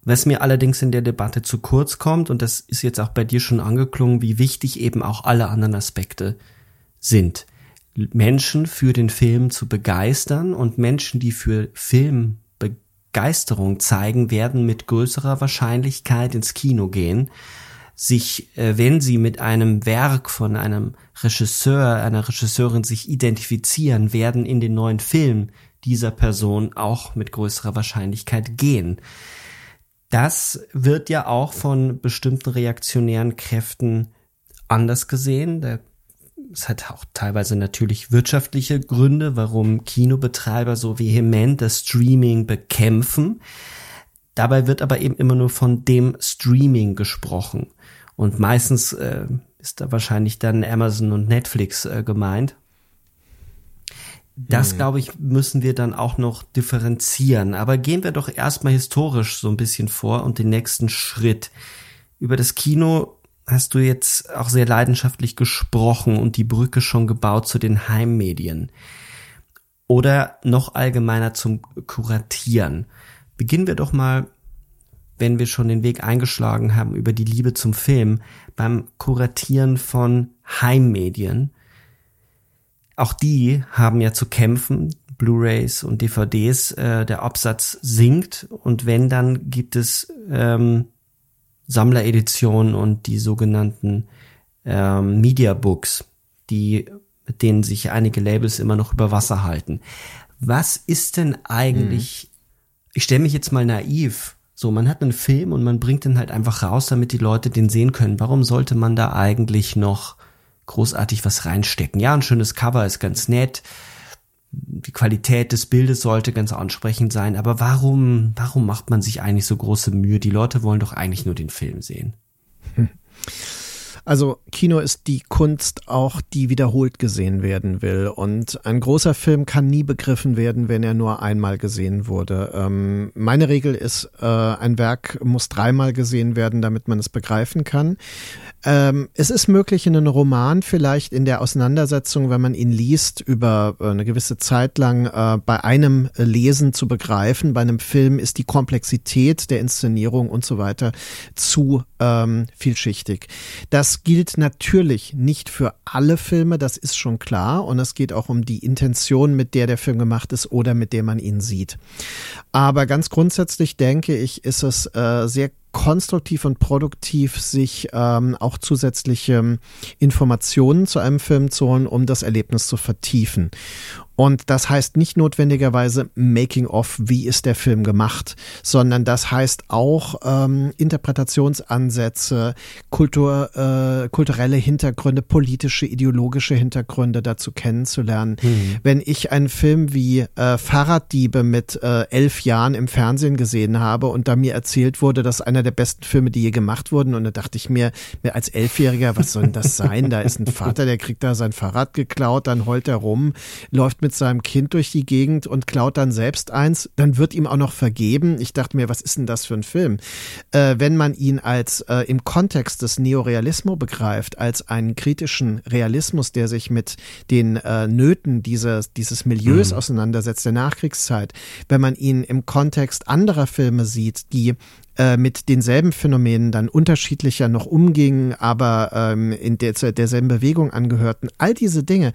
Was mir allerdings in der Debatte zu kurz kommt, und das ist jetzt auch bei dir schon angeklungen, wie wichtig eben auch alle anderen Aspekte sind. Menschen für den Film zu begeistern und Menschen, die für Filmbegeisterung zeigen, werden mit größerer Wahrscheinlichkeit ins Kino gehen sich, äh, wenn sie mit einem Werk von einem Regisseur, einer Regisseurin sich identifizieren, werden in den neuen Film dieser Person auch mit größerer Wahrscheinlichkeit gehen. Das wird ja auch von bestimmten reaktionären Kräften anders gesehen. Es hat auch teilweise natürlich wirtschaftliche Gründe, warum Kinobetreiber so vehement das Streaming bekämpfen. Dabei wird aber eben immer nur von dem Streaming gesprochen. Und meistens äh, ist da wahrscheinlich dann Amazon und Netflix äh, gemeint. Das, hm. glaube ich, müssen wir dann auch noch differenzieren. Aber gehen wir doch erstmal historisch so ein bisschen vor und den nächsten Schritt. Über das Kino hast du jetzt auch sehr leidenschaftlich gesprochen und die Brücke schon gebaut zu den Heimmedien. Oder noch allgemeiner zum Kuratieren. Beginnen wir doch mal wenn wir schon den Weg eingeschlagen haben über die Liebe zum Film, beim Kuratieren von Heimmedien. Auch die haben ja zu kämpfen, Blu-rays und DVDs, äh, der Absatz sinkt und wenn, dann gibt es ähm, Sammlereditionen und die sogenannten ähm, Media Books, die, mit denen sich einige Labels immer noch über Wasser halten. Was ist denn eigentlich. Ich stelle mich jetzt mal naiv so, man hat einen Film und man bringt den halt einfach raus, damit die Leute den sehen können. Warum sollte man da eigentlich noch großartig was reinstecken? Ja, ein schönes Cover ist ganz nett. Die Qualität des Bildes sollte ganz ansprechend sein. Aber warum, warum macht man sich eigentlich so große Mühe? Die Leute wollen doch eigentlich nur den Film sehen. Hm. Also Kino ist die Kunst auch, die wiederholt gesehen werden will. Und ein großer Film kann nie begriffen werden, wenn er nur einmal gesehen wurde. Ähm, meine Regel ist, äh, ein Werk muss dreimal gesehen werden, damit man es begreifen kann. Ähm, es ist möglich, in einem Roman vielleicht in der Auseinandersetzung, wenn man ihn liest, über äh, eine gewisse Zeit lang äh, bei einem Lesen zu begreifen. Bei einem Film ist die Komplexität der Inszenierung und so weiter zu ähm, vielschichtig. Das gilt natürlich nicht für alle Filme, das ist schon klar. Und es geht auch um die Intention, mit der der Film gemacht ist oder mit der man ihn sieht. Aber ganz grundsätzlich denke ich, ist es äh, sehr konstruktiv und produktiv, sich ähm, auch zusätzliche Informationen zu einem Film zu holen, um das Erlebnis zu vertiefen. Und das heißt nicht notwendigerweise Making of, wie ist der Film gemacht, sondern das heißt auch ähm, Interpretationsansätze, Kultur, äh, kulturelle Hintergründe, politische, ideologische Hintergründe dazu kennenzulernen. Mhm. Wenn ich einen Film wie äh, Fahrraddiebe mit äh, elf Jahren im Fernsehen gesehen habe und da mir erzählt wurde, dass einer der besten Filme, die je gemacht wurden. Und da dachte ich mir, mir als Elfjähriger, was soll denn das sein? Da ist ein Vater, der kriegt da sein Fahrrad geklaut, dann heult er rum, läuft mit seinem Kind durch die Gegend und klaut dann selbst eins. Dann wird ihm auch noch vergeben. Ich dachte mir, was ist denn das für ein Film? Äh, wenn man ihn als äh, im Kontext des Neorealismus begreift, als einen kritischen Realismus, der sich mit den äh, Nöten dieses, dieses Milieus mhm. auseinandersetzt, der Nachkriegszeit, wenn man ihn im Kontext anderer Filme sieht, die äh, mit denselben Phänomenen dann unterschiedlicher noch umgingen, aber ähm, in der, derselben Bewegung angehörten. All diese Dinge,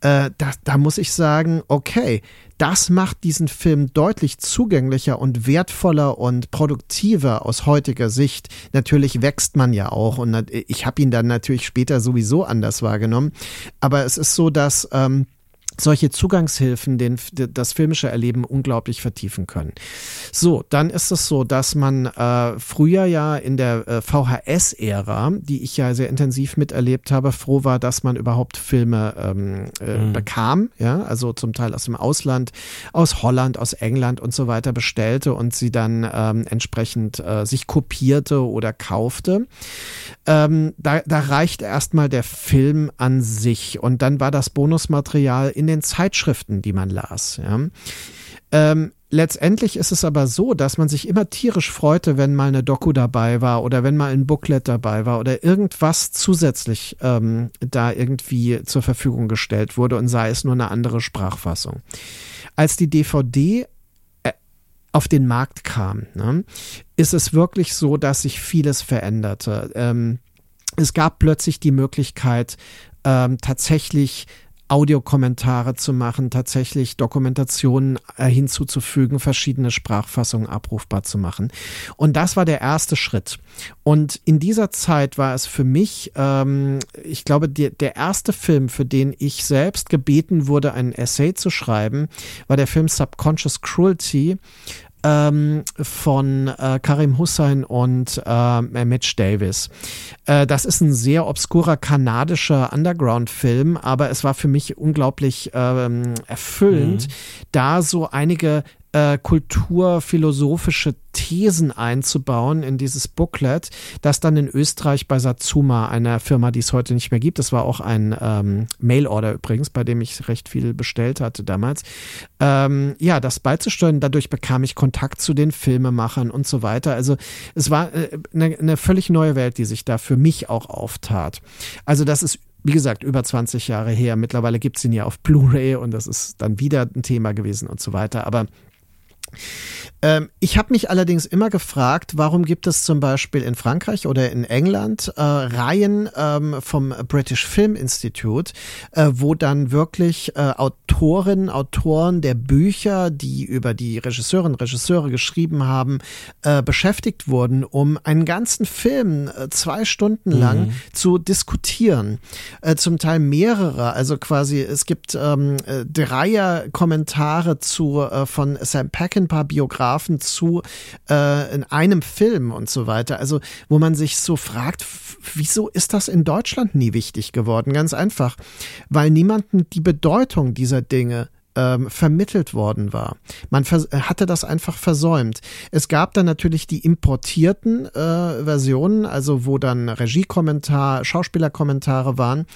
äh, da, da muss ich sagen, okay, das macht diesen Film deutlich zugänglicher und wertvoller und produktiver aus heutiger Sicht. Natürlich wächst man ja auch und ich habe ihn dann natürlich später sowieso anders wahrgenommen. Aber es ist so, dass ähm, solche Zugangshilfen den, das filmische Erleben unglaublich vertiefen können. So, dann ist es so, dass man äh, früher ja in der äh, VHS-Ära, die ich ja sehr intensiv miterlebt habe, froh war, dass man überhaupt Filme ähm, äh, mhm. bekam, ja, also zum Teil aus dem Ausland, aus Holland, aus England und so weiter bestellte und sie dann ähm, entsprechend äh, sich kopierte oder kaufte. Ähm, da, da reicht erstmal der Film an sich und dann war das Bonusmaterial in den Zeitschriften, die man las. Ja. Ähm, letztendlich ist es aber so, dass man sich immer tierisch freute, wenn mal eine Doku dabei war oder wenn mal ein Booklet dabei war oder irgendwas zusätzlich ähm, da irgendwie zur Verfügung gestellt wurde und sei es nur eine andere Sprachfassung. Als die DVD äh, auf den Markt kam, ne, ist es wirklich so, dass sich vieles veränderte. Ähm, es gab plötzlich die Möglichkeit, ähm, tatsächlich Audiokommentare zu machen, tatsächlich Dokumentationen äh, hinzuzufügen, verschiedene Sprachfassungen abrufbar zu machen. Und das war der erste Schritt. Und in dieser Zeit war es für mich, ähm, ich glaube, die, der erste Film, für den ich selbst gebeten wurde, einen Essay zu schreiben, war der Film Subconscious Cruelty ähm, von äh, Karim Hussein und äh, Mitch Davis. Äh, das ist ein sehr obskurer kanadischer Underground-Film, aber es war für mich unglaublich ähm, erfüllend, mhm. da so einige äh, kulturphilosophische Thesen einzubauen in dieses Booklet, das dann in Österreich bei Satsuma, einer Firma, die es heute nicht mehr gibt, das war auch ein ähm, Mailorder übrigens, bei dem ich recht viel bestellt hatte damals, ähm, ja, das beizusteuern. Dadurch bekam ich Kontakt zu den Filmemachern und so weiter. Also es war äh, eine, eine völlig neue Welt, die sich da für mich auch auftat. Also das ist wie gesagt, über 20 Jahre her. Mittlerweile gibt es ihn ja auf Blu-ray und das ist dann wieder ein Thema gewesen und so weiter. Aber ähm, ich habe mich allerdings immer gefragt, warum gibt es zum Beispiel in Frankreich oder in England äh, Reihen ähm, vom British Film Institute, äh, wo dann wirklich äh, Autorinnen, Autoren der Bücher, die über die Regisseurinnen und Regisseure geschrieben haben, äh, beschäftigt wurden, um einen ganzen Film äh, zwei Stunden lang mhm. zu diskutieren. Äh, zum Teil mehrere, also quasi es gibt ähm, Dreier-Kommentare zu von Sam Peckinpah Biografen Biografen zu äh, in einem Film und so weiter. Also wo man sich so fragt, wieso ist das in Deutschland nie wichtig geworden? Ganz einfach, weil niemanden die Bedeutung dieser Dinge ähm, vermittelt worden war. Man hatte das einfach versäumt. Es gab dann natürlich die importierten äh, Versionen, also wo dann Regiekommentar, Schauspielerkommentare waren.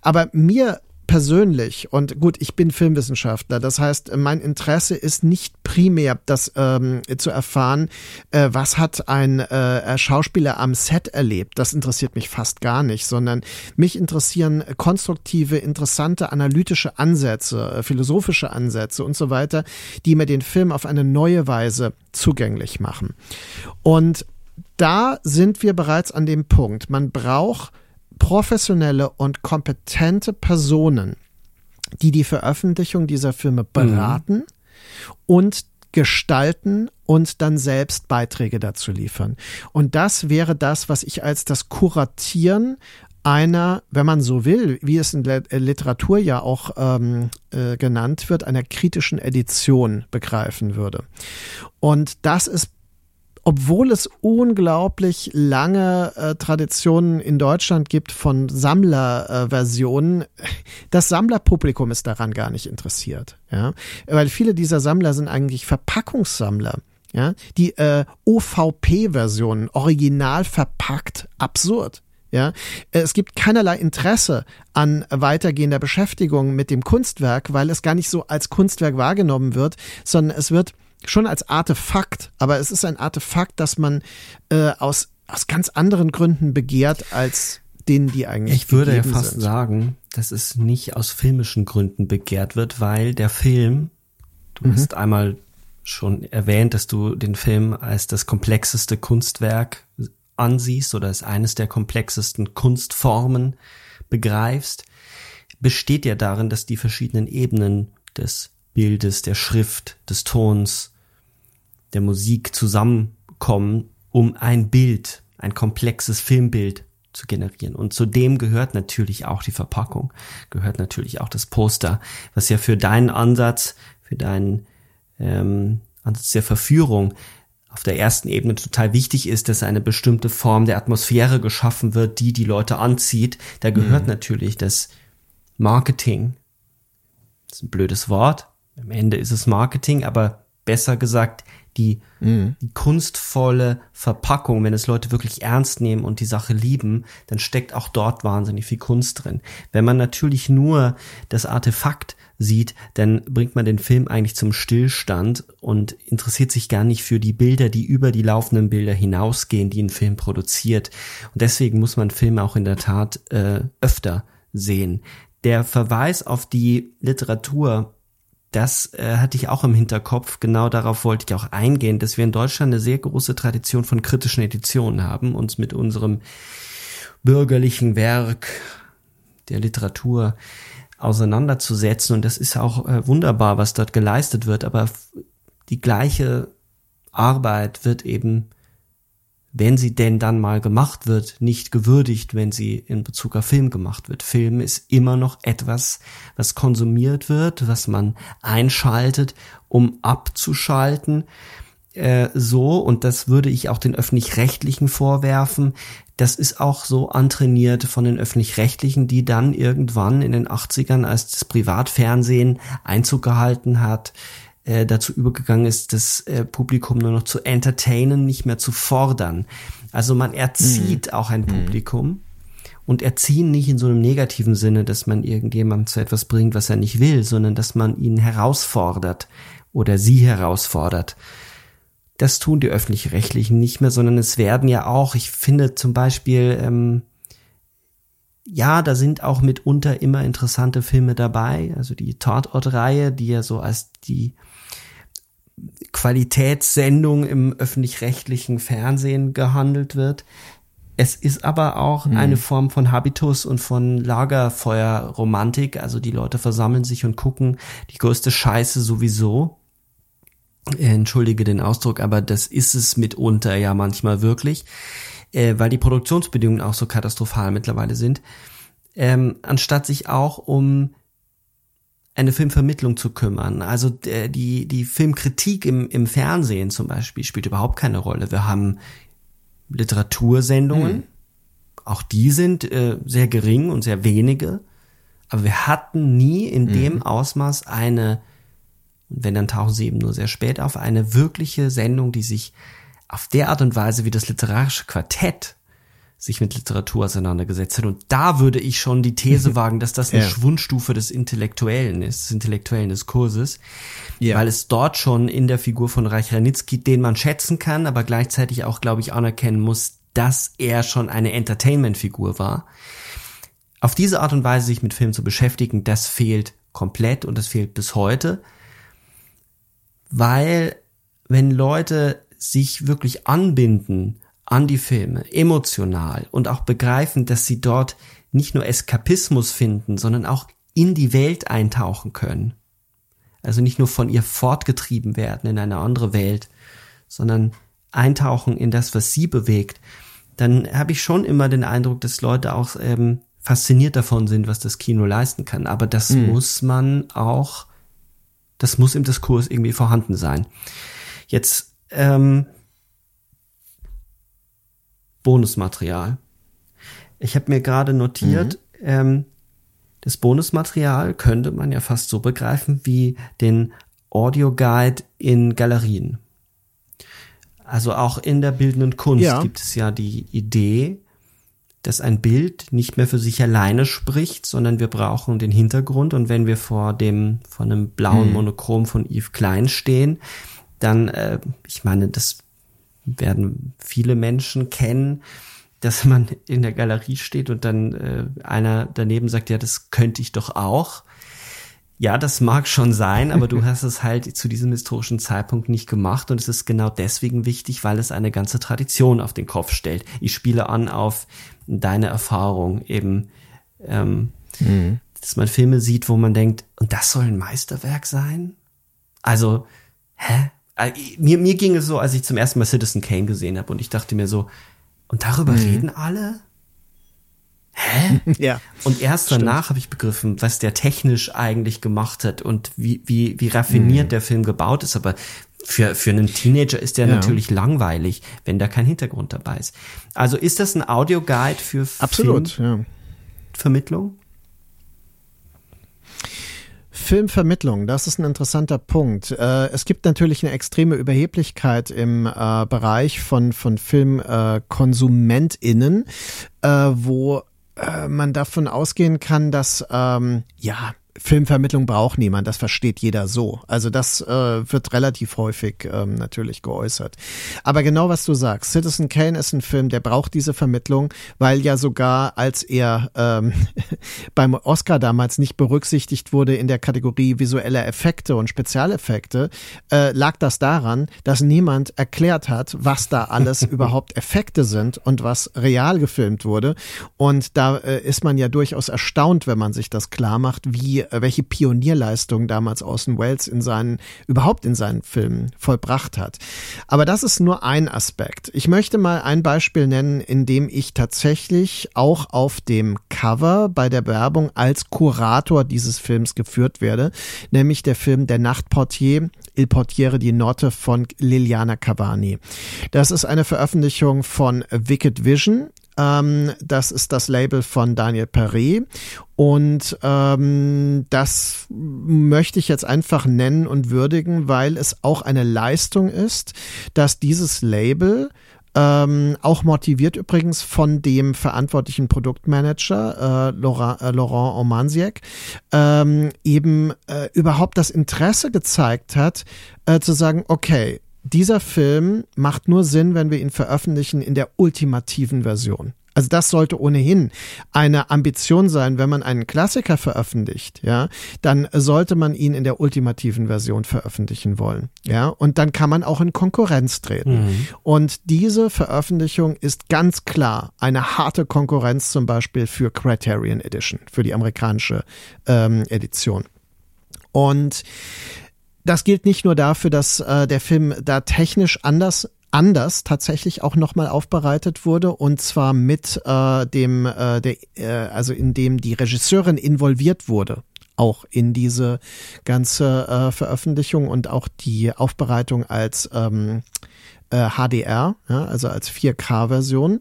Aber mir persönlich, und gut, ich bin Filmwissenschaftler, das heißt, mein Interesse ist nicht primär, das ähm, zu erfahren, äh, was hat ein äh, Schauspieler am Set erlebt. Das interessiert mich fast gar nicht, sondern mich interessieren konstruktive, interessante, analytische Ansätze, äh, philosophische Ansätze und so weiter, die mir den Film auf eine neue Weise zugänglich machen. Und da sind wir bereits an dem Punkt. Man braucht professionelle und kompetente Personen, die die Veröffentlichung dieser Filme mhm. beraten mhm. und gestalten und dann selbst Beiträge dazu liefern. Und das wäre das, was ich als das Kuratieren einer, wenn man so will, wie es in der Literatur ja auch ähm, äh, genannt wird, einer kritischen Edition begreifen würde. Und das ist obwohl es unglaublich lange äh, Traditionen in Deutschland gibt von Sammlerversionen, äh, das Sammlerpublikum ist daran gar nicht interessiert. Ja? Weil viele dieser Sammler sind eigentlich Verpackungssammler. Ja, die äh, OVP-Version, original verpackt, absurd. Ja, es gibt keinerlei Interesse an weitergehender Beschäftigung mit dem Kunstwerk, weil es gar nicht so als Kunstwerk wahrgenommen wird, sondern es wird schon als Artefakt, aber es ist ein Artefakt, das man äh, aus, aus ganz anderen Gründen begehrt als denen, die eigentlich. Ich würde ja fast sind. sagen, dass es nicht aus filmischen Gründen begehrt wird, weil der Film, du mhm. hast einmal schon erwähnt, dass du den Film als das komplexeste Kunstwerk ansiehst oder als eines der komplexesten Kunstformen begreifst, besteht ja darin, dass die verschiedenen Ebenen des Bildes, der Schrift, des Tons, der Musik zusammenkommen, um ein Bild, ein komplexes Filmbild zu generieren. Und zu dem gehört natürlich auch die Verpackung, gehört natürlich auch das Poster, was ja für deinen Ansatz, für deinen ähm, Ansatz der Verführung auf der ersten Ebene total wichtig ist, dass eine bestimmte Form der Atmosphäre geschaffen wird, die die Leute anzieht. Da gehört mhm. natürlich das Marketing. Das ist ein blödes Wort, am Ende ist es Marketing, aber besser gesagt die, mhm. die kunstvolle Verpackung, wenn es Leute wirklich ernst nehmen und die Sache lieben, dann steckt auch dort wahnsinnig viel Kunst drin. Wenn man natürlich nur das Artefakt sieht, dann bringt man den Film eigentlich zum Stillstand und interessiert sich gar nicht für die Bilder, die über die laufenden Bilder hinausgehen, die ein Film produziert. Und deswegen muss man Filme auch in der Tat äh, öfter sehen. Der Verweis auf die Literatur das äh, hatte ich auch im Hinterkopf. Genau darauf wollte ich auch eingehen, dass wir in Deutschland eine sehr große Tradition von kritischen Editionen haben, uns mit unserem bürgerlichen Werk der Literatur auseinanderzusetzen. Und das ist auch äh, wunderbar, was dort geleistet wird. Aber die gleiche Arbeit wird eben wenn sie denn dann mal gemacht wird, nicht gewürdigt, wenn sie in Bezug auf Film gemacht wird. Film ist immer noch etwas, was konsumiert wird, was man einschaltet, um abzuschalten. Äh, so, und das würde ich auch den öffentlich-rechtlichen vorwerfen, das ist auch so antrainiert von den öffentlich-rechtlichen, die dann irgendwann in den 80ern, als das Privatfernsehen Einzug gehalten hat, äh, dazu übergegangen ist, das äh, Publikum nur noch zu entertainen, nicht mehr zu fordern. Also man erzieht mhm. auch ein mhm. Publikum und erziehen nicht in so einem negativen Sinne, dass man irgendjemand zu etwas bringt, was er nicht will, sondern dass man ihn herausfordert oder sie herausfordert. Das tun die öffentlich-rechtlichen nicht mehr, sondern es werden ja auch, ich finde zum Beispiel, ähm, ja, da sind auch mitunter immer interessante Filme dabei. Also die Tatort-Reihe, die ja so als die Qualitätssendung im öffentlich-rechtlichen Fernsehen gehandelt wird. Es ist aber auch hm. eine Form von Habitus und von Lagerfeuerromantik. Also die Leute versammeln sich und gucken die größte Scheiße sowieso. Entschuldige den Ausdruck, aber das ist es mitunter ja manchmal wirklich, äh, weil die Produktionsbedingungen auch so katastrophal mittlerweile sind. Ähm, anstatt sich auch um eine Filmvermittlung zu kümmern. Also äh, die, die Filmkritik im, im Fernsehen zum Beispiel spielt überhaupt keine Rolle. Wir haben Literatursendungen, mhm. auch die sind äh, sehr gering und sehr wenige, aber wir hatten nie in mhm. dem Ausmaß eine, wenn dann tauchen sie eben nur sehr spät auf, eine wirkliche Sendung, die sich auf der Art und Weise wie das literarische Quartett sich mit Literatur auseinandergesetzt hat. Und da würde ich schon die These wagen, dass das eine ja. Schwundstufe des Intellektuellen ist, des intellektuellen Diskurses, ja. weil es dort schon in der Figur von Reich Ranitzky, den man schätzen kann, aber gleichzeitig auch, glaube ich, anerkennen muss, dass er schon eine Entertainment-Figur war. Auf diese Art und Weise sich mit Film zu beschäftigen, das fehlt komplett und das fehlt bis heute, weil wenn Leute sich wirklich anbinden an die Filme, emotional und auch begreifen, dass sie dort nicht nur Eskapismus finden, sondern auch in die Welt eintauchen können. Also nicht nur von ihr fortgetrieben werden in eine andere Welt, sondern eintauchen in das, was sie bewegt, dann habe ich schon immer den Eindruck, dass Leute auch ähm, fasziniert davon sind, was das Kino leisten kann. Aber das mhm. muss man auch, das muss im Diskurs irgendwie vorhanden sein. Jetzt ähm, Bonusmaterial. Ich habe mir gerade notiert, mhm. ähm, das Bonusmaterial könnte man ja fast so begreifen wie den Audioguide in Galerien. Also auch in der bildenden Kunst Ja. gibt es ja die Idee, dass ein Bild nicht mehr für sich alleine spricht, sondern wir brauchen den Hintergrund. Und wenn wir vor dem, vor einem blauen Monochrom von Yves Klein stehen, dann, äh, ich meine, das werden viele Menschen kennen, dass man in der Galerie steht und dann äh, einer daneben sagt, ja, das könnte ich doch auch. Ja, das mag schon sein, aber du hast es halt zu diesem historischen Zeitpunkt nicht gemacht und es ist genau deswegen wichtig, weil es eine ganze Tradition auf den Kopf stellt. Ich spiele an auf deine Erfahrung eben, ähm, dass man Filme sieht, wo man denkt, und das soll ein Meisterwerk sein? Also, hä? Äh, Mir, mir ging es so, als ich zum ersten Mal Citizen Kane gesehen habe und ich dachte mir so, und darüber reden alle? Hä? Ja. Und erst danach habe ich begriffen, was der technisch eigentlich gemacht hat und wie, wie, wie raffiniert der Film gebaut ist. Aber für, für einen Teenager ist der Ja. natürlich langweilig, wenn da kein Hintergrund dabei ist. Also ist das ein Audioguide für Absolut, ja. Filmvermittlung? Filmvermittlung, das ist ein interessanter Punkt. Äh, es gibt natürlich eine extreme Überheblichkeit im äh, Bereich von, von FilmkonsumentInnen, äh, wo man davon ausgehen kann, dass, ähm, ja, Filmvermittlung braucht niemand, das versteht jeder so. Also das äh, wird relativ häufig ähm, natürlich geäußert. Aber genau was du sagst, Citizen Kane ist ein Film, der braucht diese Vermittlung, weil ja sogar als er ähm, beim Oscar damals nicht berücksichtigt wurde in der Kategorie visuelle Effekte und Spezialeffekte, äh, lag das daran, dass niemand erklärt hat, was da alles überhaupt Effekte sind und was real gefilmt wurde. Und da äh, ist man ja durchaus erstaunt, wenn man sich das klar macht, wie welche Pionierleistung damals Orson Welles in seinen überhaupt in seinen Filmen vollbracht hat. Aber das ist nur ein Aspekt. Ich möchte mal ein Beispiel nennen, in dem ich tatsächlich auch auf dem Cover bei der Werbung als Kurator dieses Films geführt werde, nämlich der Film Der Nachtportier Il Portiere di Notte von Liliana Cavani. Das ist eine Veröffentlichung von Wicked Vision. Ähm, das ist das Label von Daniel Perret. Und ähm, das möchte ich jetzt einfach nennen und würdigen, weil es auch eine Leistung ist, dass dieses Label ähm, auch motiviert übrigens von dem verantwortlichen Produktmanager äh, Laurent, äh, Laurent Omansiek ähm, eben äh, überhaupt das Interesse gezeigt hat, äh, zu sagen, okay, dieser Film macht nur Sinn, wenn wir ihn veröffentlichen in der ultimativen Version. Also das sollte ohnehin eine Ambition sein, wenn man einen Klassiker veröffentlicht, ja, dann sollte man ihn in der ultimativen Version veröffentlichen wollen, ja, und dann kann man auch in Konkurrenz treten. Und diese Veröffentlichung ist ganz klar eine harte Konkurrenz zum Beispiel für Criterion Edition, für die amerikanische ähm, Edition. Und das gilt nicht nur dafür, dass äh, der Film da technisch anders anders tatsächlich auch nochmal aufbereitet wurde und zwar mit äh, dem äh, der äh, also in dem die Regisseurin involviert wurde auch in diese ganze äh, Veröffentlichung und auch die Aufbereitung als ähm, äh, HDR, ja, also als 4K-Version,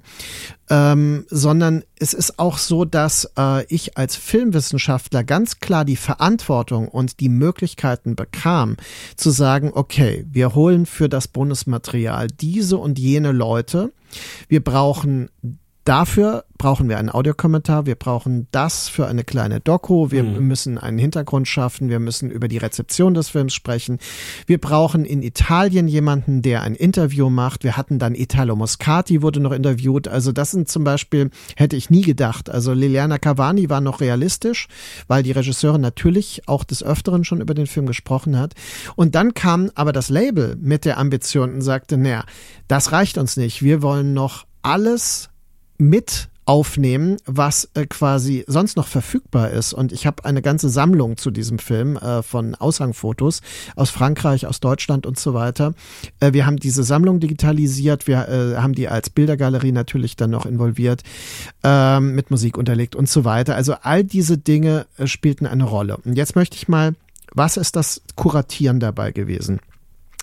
ähm, sondern es ist auch so, dass äh, ich als Filmwissenschaftler ganz klar die Verantwortung und die Möglichkeiten bekam, zu sagen, okay, wir holen für das Bonusmaterial diese und jene Leute, wir brauchen Dafür brauchen wir einen Audiokommentar, wir brauchen das für eine kleine Doku, wir Mhm. müssen einen Hintergrund schaffen, wir müssen über die Rezeption des Films sprechen. Wir brauchen in Italien jemanden, der ein Interview macht. Wir hatten dann Italo Moscati wurde noch interviewt. Also das sind zum Beispiel, hätte ich nie gedacht. Also Liliana Cavani war noch realistisch, weil die Regisseurin natürlich auch des Öfteren schon über den Film gesprochen hat. Und dann kam aber das Label mit der Ambition und sagte, naja, das reicht uns nicht. Wir wollen noch alles mit aufnehmen, was äh, quasi sonst noch verfügbar ist. Und ich habe eine ganze Sammlung zu diesem Film äh, von Aushangfotos aus Frankreich, aus Deutschland und so weiter. Äh, wir haben diese Sammlung digitalisiert, wir äh, haben die als Bildergalerie natürlich dann noch involviert, ähm, mit Musik unterlegt und so weiter. Also all diese Dinge äh, spielten eine Rolle. Und jetzt möchte ich mal, was ist das Kuratieren dabei gewesen?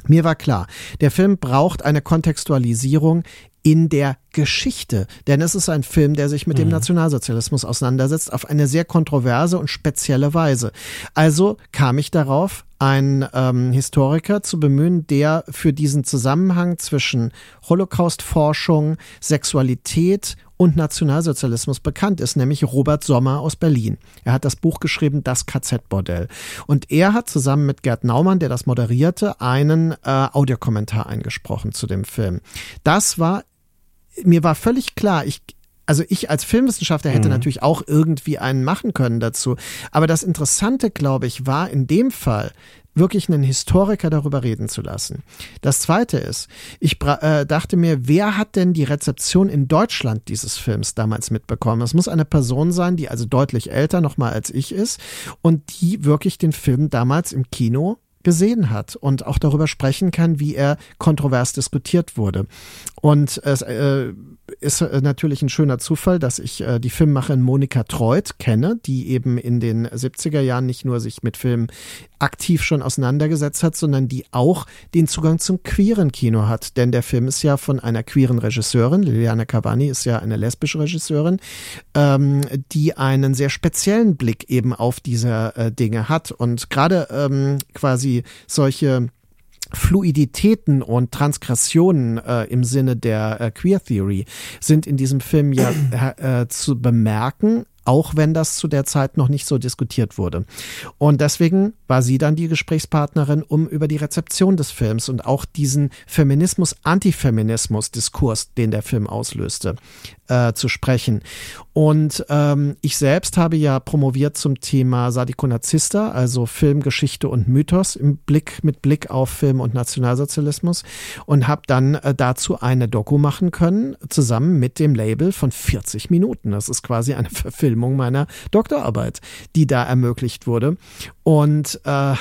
Mir war klar, der Film braucht eine Kontextualisierung in der Geschichte. Denn es ist ein Film, der sich mit dem Nationalsozialismus auseinandersetzt, auf eine sehr kontroverse und spezielle Weise. Also kam ich darauf, einen ähm, Historiker zu bemühen, der für diesen Zusammenhang zwischen Holocaust-Forschung, Sexualität und Nationalsozialismus bekannt ist, nämlich Robert Sommer aus Berlin. Er hat das Buch geschrieben, Das KZ-Bordell. Und er hat zusammen mit Gerd Naumann, der das moderierte, einen äh, Audiokommentar eingesprochen zu dem Film. Das war, mir war völlig klar, ich, also ich als Filmwissenschaftler hätte mhm. natürlich auch irgendwie einen machen können dazu. Aber das Interessante, glaube ich, war in dem Fall, wirklich einen Historiker darüber reden zu lassen. Das zweite ist, ich äh, dachte mir, wer hat denn die Rezeption in Deutschland dieses Films damals mitbekommen? Es muss eine Person sein, die also deutlich älter nochmal als ich ist und die wirklich den Film damals im Kino gesehen hat und auch darüber sprechen kann, wie er kontrovers diskutiert wurde. Und es äh, ist äh, natürlich ein schöner Zufall, dass ich äh, die Filmmacherin Monika Treut kenne, die eben in den 70er Jahren nicht nur sich mit Filmen aktiv schon auseinandergesetzt hat, sondern die auch den Zugang zum queeren Kino hat. Denn der Film ist ja von einer queeren Regisseurin, Liliana Cavani ist ja eine lesbische Regisseurin, ähm, die einen sehr speziellen Blick eben auf diese äh, Dinge hat. Und gerade ähm, quasi solche Fluiditäten und Transgressionen äh, im Sinne der äh, Queer Theory sind in diesem Film ja äh, zu bemerken, auch wenn das zu der Zeit noch nicht so diskutiert wurde. Und deswegen war sie dann die Gesprächspartnerin, um über die Rezeption des Films und auch diesen Feminismus-Antifeminismus-Diskurs, den der Film auslöste, äh, zu sprechen. Und ähm, ich selbst habe ja promoviert zum Thema Sadiko Nazista, also Filmgeschichte und Mythos im Blick mit Blick auf Film und Nationalsozialismus und habe dann äh, dazu eine Doku machen können, zusammen mit dem Label von 40 Minuten. Das ist quasi eine Verfilmung meiner Doktorarbeit, die da ermöglicht wurde. Und äh,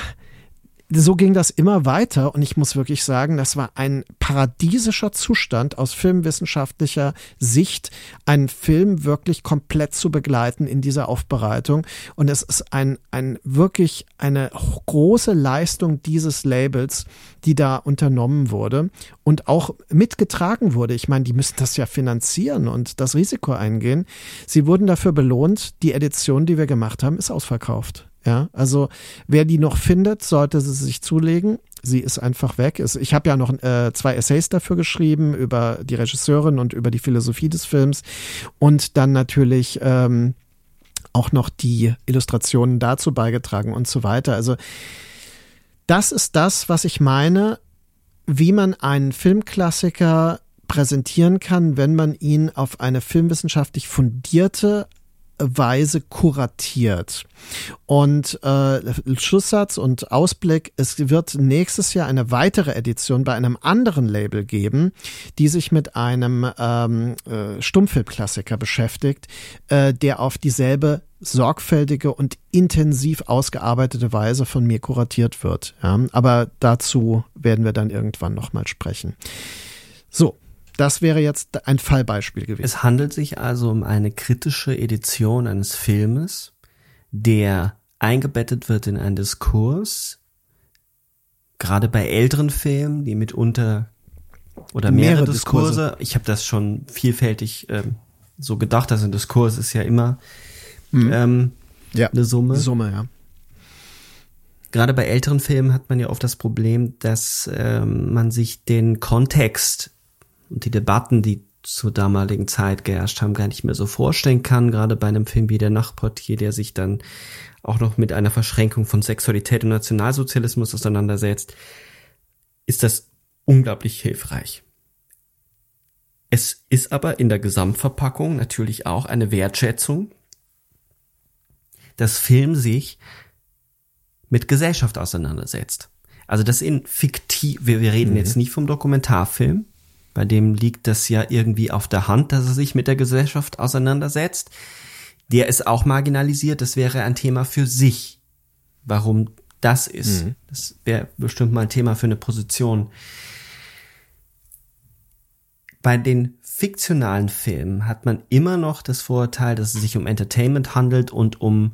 so ging das immer weiter und ich muss wirklich sagen, das war ein paradiesischer Zustand aus filmwissenschaftlicher Sicht, einen Film wirklich komplett zu begleiten in dieser Aufbereitung und es ist ein, ein wirklich eine große Leistung dieses Labels, die da unternommen wurde und auch mitgetragen wurde. Ich meine, die müssen das ja finanzieren und das Risiko eingehen. Sie wurden dafür belohnt, die Edition, die wir gemacht haben, ist ausverkauft. Ja, also wer die noch findet, sollte sie sich zulegen. Sie ist einfach weg. Ich habe ja noch äh, zwei Essays dafür geschrieben über die Regisseurin und über die Philosophie des Films und dann natürlich ähm, auch noch die Illustrationen dazu beigetragen und so weiter. Also das ist das, was ich meine, wie man einen Filmklassiker präsentieren kann, wenn man ihn auf eine filmwissenschaftlich fundierte Weise kuratiert. Und äh, Schlusssatz und Ausblick, es wird nächstes Jahr eine weitere Edition bei einem anderen Label geben, die sich mit einem ähm, äh, Stummfilmklassiker beschäftigt, äh, der auf dieselbe sorgfältige und intensiv ausgearbeitete Weise von mir kuratiert wird. Ja, aber dazu werden wir dann irgendwann nochmal sprechen. So, das wäre jetzt ein Fallbeispiel gewesen. Es handelt sich also um eine kritische Edition eines Filmes, der eingebettet wird in einen Diskurs, gerade bei älteren Filmen, die mitunter oder mehrere, mehrere Diskurse, Diskurse, ich habe das schon vielfältig ähm, so gedacht, dass ein Diskurs ist ja immer mhm. ähm, ja, eine Summe. Summe, ja. Gerade bei älteren Filmen hat man ja oft das Problem, dass ähm, man sich den Kontext und die Debatten, die zur damaligen Zeit geherrscht haben, gar nicht mehr so vorstellen kann, gerade bei einem Film wie Der Nachtportier, der sich dann auch noch mit einer Verschränkung von Sexualität und Nationalsozialismus auseinandersetzt, ist das unglaublich hilfreich. Es ist aber in der Gesamtverpackung natürlich auch eine Wertschätzung, dass Film sich mit Gesellschaft auseinandersetzt. Also das in fiktiv, wir, wir reden mhm. jetzt nicht vom Dokumentarfilm, bei dem liegt das ja irgendwie auf der Hand, dass er sich mit der Gesellschaft auseinandersetzt. Der ist auch marginalisiert, das wäre ein Thema für sich. Warum das ist, mhm. das wäre bestimmt mal ein Thema für eine Position. Bei den fiktionalen Filmen hat man immer noch das Vorurteil, dass es sich um Entertainment handelt und um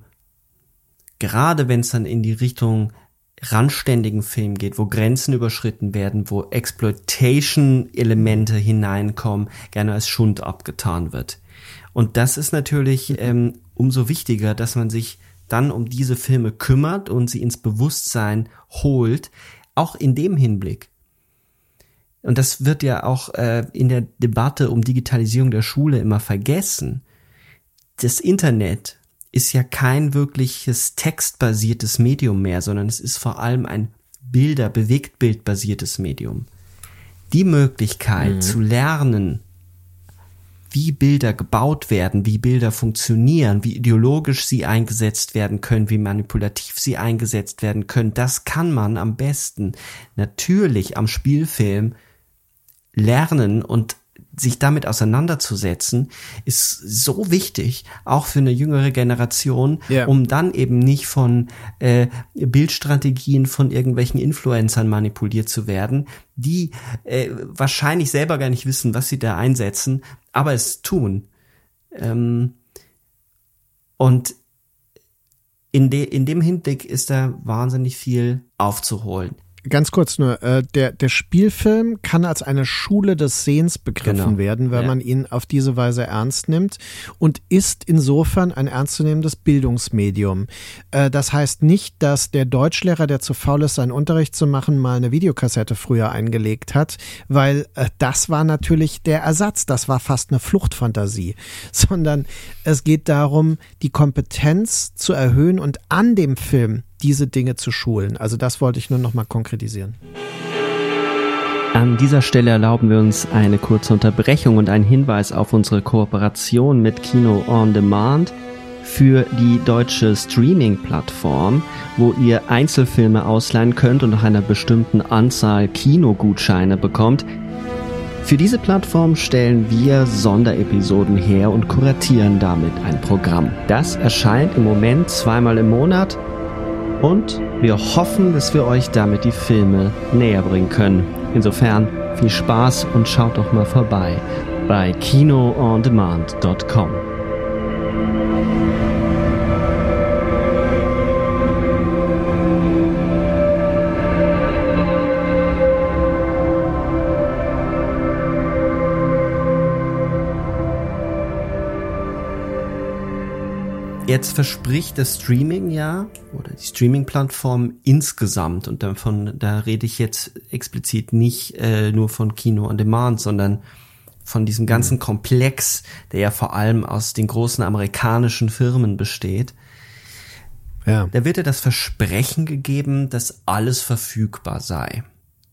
gerade wenn es dann in die Richtung randständigen Film geht, wo Grenzen überschritten werden, wo Exploitation-Elemente hineinkommen, gerne als Schund abgetan wird. Und das ist natürlich ähm, umso wichtiger, dass man sich dann um diese Filme kümmert und sie ins Bewusstsein holt, auch in dem Hinblick. Und das wird ja auch äh, in der Debatte um Digitalisierung der Schule immer vergessen. Das Internet ist ja kein wirkliches textbasiertes Medium mehr, sondern es ist vor allem ein Bilder, Bewegtbildbasiertes Medium. Die Möglichkeit mhm. zu lernen, wie Bilder gebaut werden, wie Bilder funktionieren, wie ideologisch sie eingesetzt werden können, wie manipulativ sie eingesetzt werden können, das kann man am besten natürlich am Spielfilm lernen und sich damit auseinanderzusetzen, ist so wichtig, auch für eine jüngere Generation, yeah. um dann eben nicht von äh, Bildstrategien von irgendwelchen Influencern manipuliert zu werden, die äh, wahrscheinlich selber gar nicht wissen, was sie da einsetzen, aber es tun. Ähm, und in, de, in dem Hinblick ist da wahnsinnig viel aufzuholen. Ganz kurz nur, äh, der, der Spielfilm kann als eine Schule des Sehens begriffen genau. werden, wenn ja. man ihn auf diese Weise ernst nimmt und ist insofern ein ernstzunehmendes Bildungsmedium. Äh, das heißt nicht, dass der Deutschlehrer, der zu faul ist, seinen Unterricht zu machen, mal eine Videokassette früher eingelegt hat, weil äh, das war natürlich der Ersatz, das war fast eine Fluchtfantasie, sondern es geht darum, die Kompetenz zu erhöhen und an dem Film diese Dinge zu schulen. Also das wollte ich nur noch mal konkretisieren. An dieser Stelle erlauben wir uns eine kurze Unterbrechung und einen Hinweis auf unsere Kooperation mit Kino on Demand für die deutsche Streaming-Plattform, wo ihr Einzelfilme ausleihen könnt und nach einer bestimmten Anzahl Kinogutscheine bekommt. Für diese Plattform stellen wir Sonderepisoden her und kuratieren damit ein Programm. Das erscheint im Moment zweimal im Monat und wir hoffen, dass wir euch damit die Filme näher bringen können. Insofern viel Spaß und schaut doch mal vorbei bei kinoondemand.com. Jetzt verspricht das Streaming ja oder die Streaming-Plattform insgesamt und davon da rede ich jetzt explizit nicht äh, nur von Kino on Demand, sondern von diesem ganzen mhm. Komplex, der ja vor allem aus den großen amerikanischen Firmen besteht. Ja. Da wird ja das Versprechen gegeben, dass alles verfügbar sei.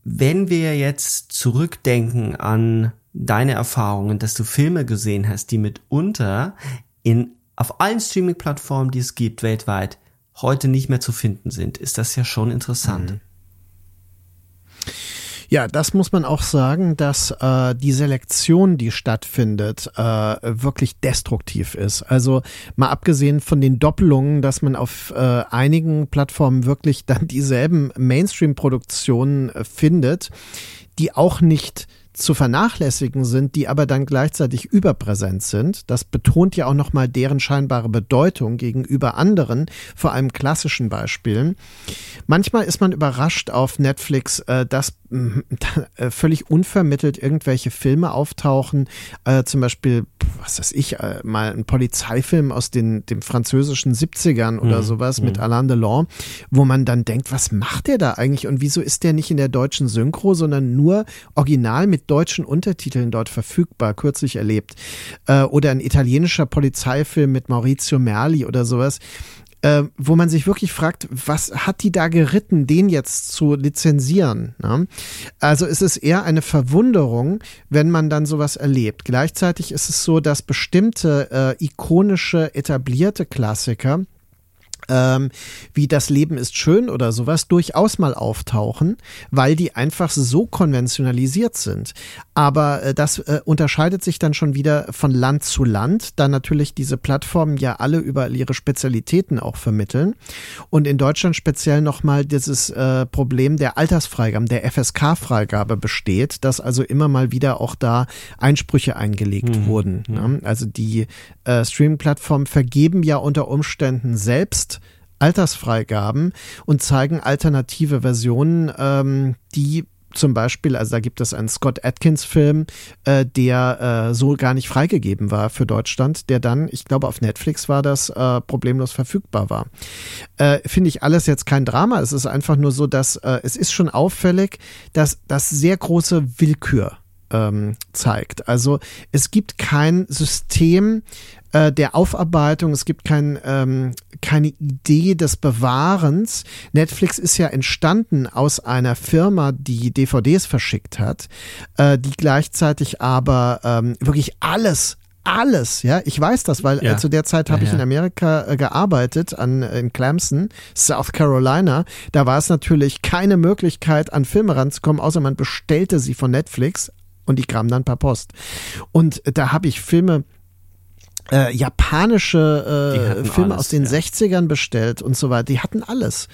Wenn wir jetzt zurückdenken an deine Erfahrungen, dass du Filme gesehen hast, die mitunter in auf allen Streaming-Plattformen, die es gibt weltweit, heute nicht mehr zu finden sind, ist das ja schon interessant. Mhm. Ja, das muss man auch sagen, dass äh, die Selektion, die stattfindet, äh, wirklich destruktiv ist. Also mal abgesehen von den Doppelungen, dass man auf äh, einigen Plattformen wirklich dann dieselben Mainstream-Produktionen äh, findet, die auch nicht zu vernachlässigen sind, die aber dann gleichzeitig überpräsent sind. Das betont ja auch nochmal deren scheinbare Bedeutung gegenüber anderen, vor allem klassischen Beispielen. Manchmal ist man überrascht auf Netflix, äh, dass äh, völlig unvermittelt irgendwelche Filme auftauchen, äh, zum Beispiel, was weiß ich, mal ein Polizeifilm aus den dem französischen 70ern oder mhm. sowas mit mhm. Alain Delon, wo man dann denkt, was macht der da eigentlich und wieso ist der nicht in der deutschen Synchro, sondern nur original mit deutschen Untertiteln dort verfügbar, kürzlich erlebt. Äh, oder ein italienischer Polizeifilm mit Maurizio Merli oder sowas. Äh, wo man sich wirklich fragt, was hat die da geritten, den jetzt zu lizenzieren? Ne? Also es ist eher eine Verwunderung, wenn man dann sowas erlebt. Gleichzeitig ist es so, dass bestimmte äh, ikonische, etablierte Klassiker ähm, wie das Leben ist schön oder sowas durchaus mal auftauchen, weil die einfach so konventionalisiert sind. Aber äh, das äh, unterscheidet sich dann schon wieder von Land zu Land, da natürlich diese Plattformen ja alle über ihre Spezialitäten auch vermitteln. Und in Deutschland speziell nochmal dieses äh, Problem der Altersfreigabe, der FSK-Freigabe besteht, dass also immer mal wieder auch da Einsprüche eingelegt mhm. wurden. Ne? Also die äh, Streaming-Plattformen vergeben ja unter Umständen selbst Altersfreigaben und zeigen alternative Versionen, ähm, die zum Beispiel, also da gibt es einen Scott Atkins-Film, äh, der äh, so gar nicht freigegeben war für Deutschland, der dann, ich glaube, auf Netflix war das, äh, problemlos verfügbar war. Äh, Finde ich alles jetzt kein Drama. Es ist einfach nur so, dass äh, es ist schon auffällig, dass das sehr große Willkür ähm, zeigt. Also es gibt kein System äh, der Aufarbeitung, es gibt kein, ähm, keine Idee des Bewahrens. Netflix ist ja entstanden aus einer Firma, die DVDs verschickt hat, äh, die gleichzeitig aber ähm, wirklich alles alles, ja, ich weiß das, weil ja. äh, zu der Zeit habe ja, ich in Amerika äh, gearbeitet, an in Clemson, South Carolina. Da war es natürlich keine Möglichkeit, an Filme ranzukommen, außer man bestellte sie von Netflix und die kamen dann per Post. Und da habe ich Filme äh, japanische äh, Filme alles, aus den ja. 60ern bestellt und so weiter. Die hatten alles.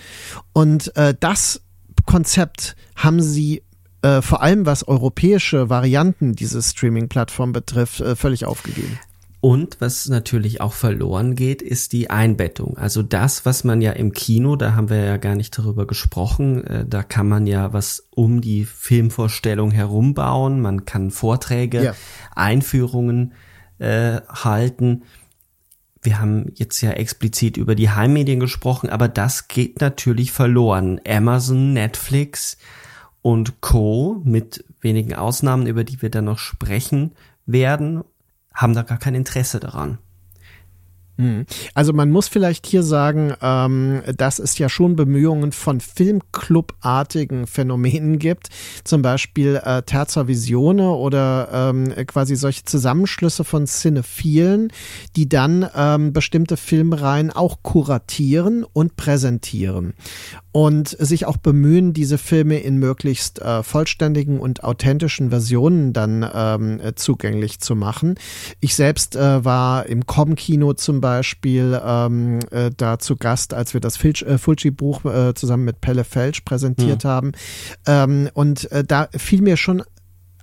Und äh, das Konzept haben sie äh, vor allem was europäische Varianten dieser Streaming-Plattform betrifft, äh, völlig aufgegeben. Und was natürlich auch verloren geht, ist die Einbettung. Also das, was man ja im Kino, da haben wir ja gar nicht darüber gesprochen, äh, da kann man ja was um die Filmvorstellung herum bauen. Man kann Vorträge, ja. Einführungen äh, halten. Wir haben jetzt ja explizit über die Heimmedien gesprochen, aber das geht natürlich verloren. Amazon, Netflix und Co. mit wenigen Ausnahmen, über die wir dann noch sprechen werden haben da gar kein Interesse daran. Hm. Also man muss vielleicht hier sagen, ähm, dass es ja schon Bemühungen von Filmclub-artigen Phänomenen gibt, zum Beispiel äh, Terza Visione oder ähm, quasi solche Zusammenschlüsse von Cinephilen, die dann ähm, bestimmte Filmreihen auch kuratieren und präsentieren und sich auch bemühen, diese Filme in möglichst äh, vollständigen und authentischen Versionen dann ähm, zugänglich zu machen. Ich selbst äh, war im Com-Kino zum Beispiel ähm, äh, da zu Gast, als wir das äh, Fulci-Buch äh, zusammen mit Pelle Felsch präsentiert mhm. haben. Ähm, und äh, da fiel mir schon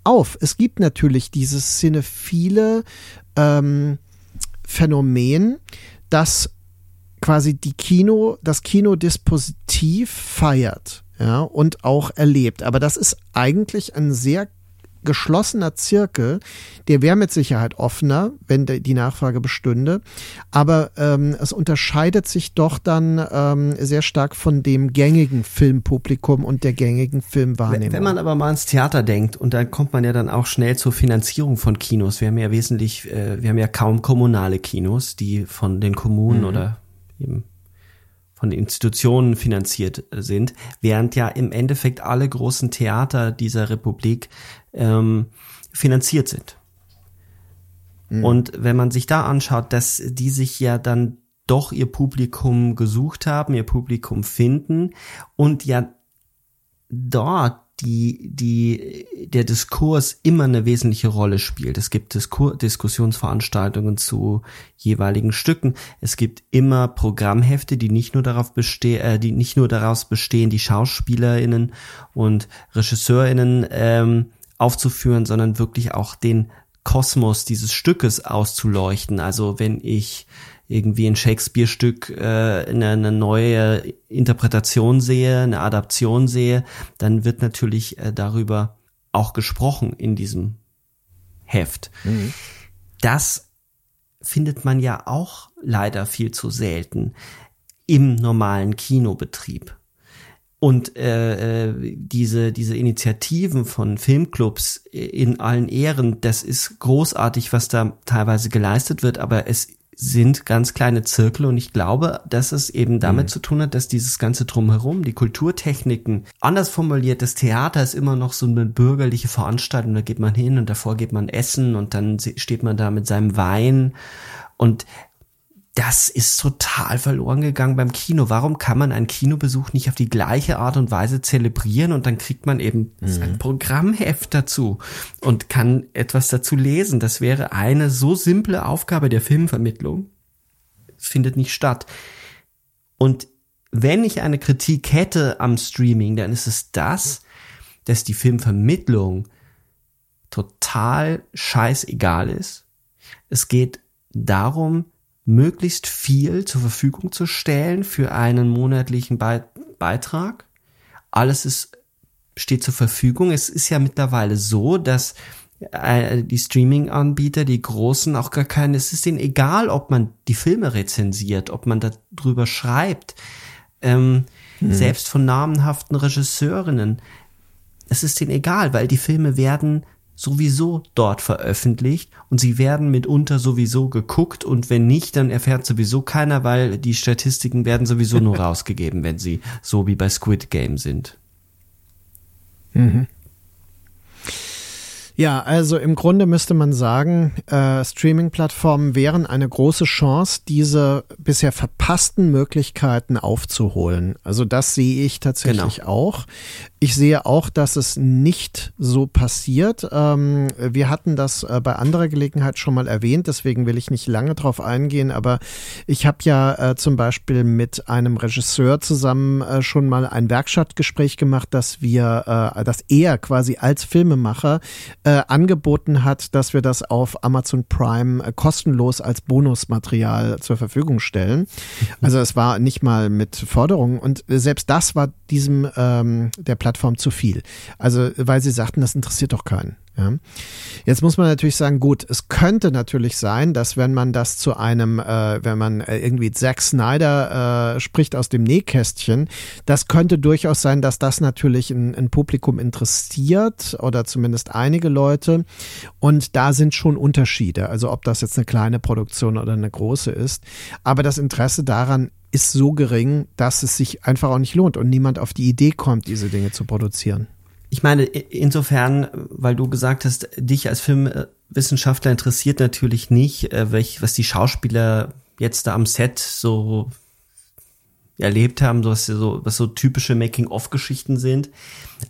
auf, es gibt natürlich dieses cinephile ähm, Phänomen, das quasi die Kino, das Kinodispositiv feiert, ja, und auch erlebt. Aber das ist eigentlich ein sehr geschlossener Zirkel, der wäre mit Sicherheit offener, wenn die Nachfrage bestünde. Aber ähm, es unterscheidet sich doch dann ähm, sehr stark von dem gängigen Filmpublikum und der gängigen Filmwahrnehmung. Wenn man aber mal ans Theater denkt, und dann kommt man ja dann auch schnell zur Finanzierung von Kinos. Wir haben ja wesentlich, äh, wir haben ja kaum kommunale Kinos, die von den Kommunen mhm. oder eben von Institutionen finanziert sind, während ja im Endeffekt alle großen Theater dieser Republik ähm, finanziert sind. Mhm. Und wenn man sich da anschaut, dass die sich ja dann doch ihr Publikum gesucht haben, ihr Publikum finden und ja dort die, die, der Diskurs immer eine wesentliche Rolle spielt. Es gibt Diskur Diskussionsveranstaltungen zu jeweiligen Stücken. Es gibt immer Programmhefte, die nicht nur darauf bestehen, äh, die nicht nur daraus bestehen, die SchauspielerInnen und RegisseurInnen ähm, aufzuführen, sondern wirklich auch den Kosmos dieses Stückes auszuleuchten. Also wenn ich irgendwie ein Shakespeare-Stück äh, eine, eine neue Interpretation sehe, eine Adaption sehe, dann wird natürlich äh, darüber auch gesprochen in diesem Heft. Mhm. Das findet man ja auch leider viel zu selten im normalen Kinobetrieb. Und äh, äh, diese, diese Initiativen von Filmclubs in allen Ehren, das ist großartig, was da teilweise geleistet wird, aber es sind ganz kleine Zirkel und ich glaube, dass es eben damit mhm. zu tun hat, dass dieses ganze Drumherum, die Kulturtechniken, anders formuliert, das Theater ist immer noch so eine bürgerliche Veranstaltung, da geht man hin und davor geht man essen und dann steht man da mit seinem Wein. Und das ist total verloren gegangen beim Kino. Warum kann man einen Kinobesuch nicht auf die gleiche Art und Weise zelebrieren und dann kriegt man eben mhm. ein Programmheft dazu und kann etwas dazu lesen? Das wäre eine so simple Aufgabe der Filmvermittlung. Es findet nicht statt. Und wenn ich eine Kritik hätte am Streaming, dann ist es das, dass die Filmvermittlung total scheißegal ist. Es geht darum, möglichst viel zur Verfügung zu stellen für einen monatlichen Be Beitrag. Alles ist steht zur Verfügung. Es ist ja mittlerweile so, dass äh, die Streaming-Anbieter, die großen, auch gar keine, es ist denen egal, ob man die Filme rezensiert, ob man darüber schreibt. Ähm, hm. Selbst von namenhaften Regisseurinnen. Es ist denen egal, weil die Filme werden sowieso dort veröffentlicht und sie werden mitunter sowieso geguckt und wenn nicht, dann erfährt sowieso keiner, weil die Statistiken werden sowieso nur rausgegeben, wenn sie so wie bei Squid Game sind. Mhm. Ja, also im Grunde müsste man sagen, äh, Streaming-Plattformen wären eine große Chance, diese bisher verpassten Möglichkeiten aufzuholen. Also das sehe ich tatsächlich genau. auch. Ich sehe auch, dass es nicht so passiert. Ähm, wir hatten das äh, bei anderer Gelegenheit schon mal erwähnt, deswegen will ich nicht lange drauf eingehen, aber ich habe ja äh, zum Beispiel mit einem Regisseur zusammen äh, schon mal ein Werkstattgespräch gemacht, dass wir, dass er quasi als Filmemacher angeboten hat, dass wir das auf Amazon Prime kostenlos als Bonusmaterial zur Verfügung stellen. Also es war nicht mal mit Forderungen und selbst das war diesem ähm, der Plattform Plattform zu viel. Also, weil sie sagten, das interessiert doch keinen. Ja. Jetzt muss man natürlich sagen, gut, es könnte natürlich sein, dass wenn man das zu einem, äh, wenn man äh, irgendwie Zack Snyder äh, spricht aus dem Nähkästchen, das könnte durchaus sein, dass das natürlich ein, ein Publikum interessiert oder zumindest einige Leute. Und da sind schon Unterschiede, also ob das jetzt eine kleine Produktion oder eine große ist. Aber das Interesse daran ist so gering, dass es sich einfach auch nicht lohnt und niemand auf die Idee kommt, diese Dinge zu produzieren. Ich meine, insofern, weil du gesagt hast, dich als Filmwissenschaftler interessiert natürlich nicht, äh, welch, was die Schauspieler jetzt da am Set so erlebt haben, was so, was so typische Making-of-Geschichten sind.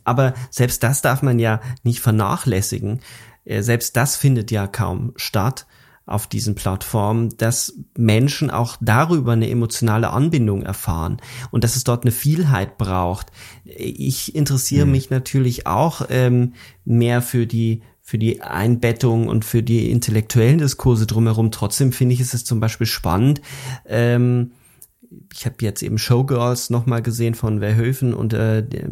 Aber selbst das darf man ja nicht vernachlässigen. Äh, selbst das findet ja kaum statt auf diesen Plattformen, dass Menschen auch darüber eine emotionale Anbindung erfahren und dass es dort eine Vielheit braucht. Ich interessiere mhm. mich natürlich auch ähm, mehr für die für die Einbettung und für die intellektuellen Diskurse drumherum. Trotzdem finde ich es ist zum Beispiel spannend. Ähm, ich habe jetzt eben Showgirls nochmal gesehen von Verhoeven und äh, der,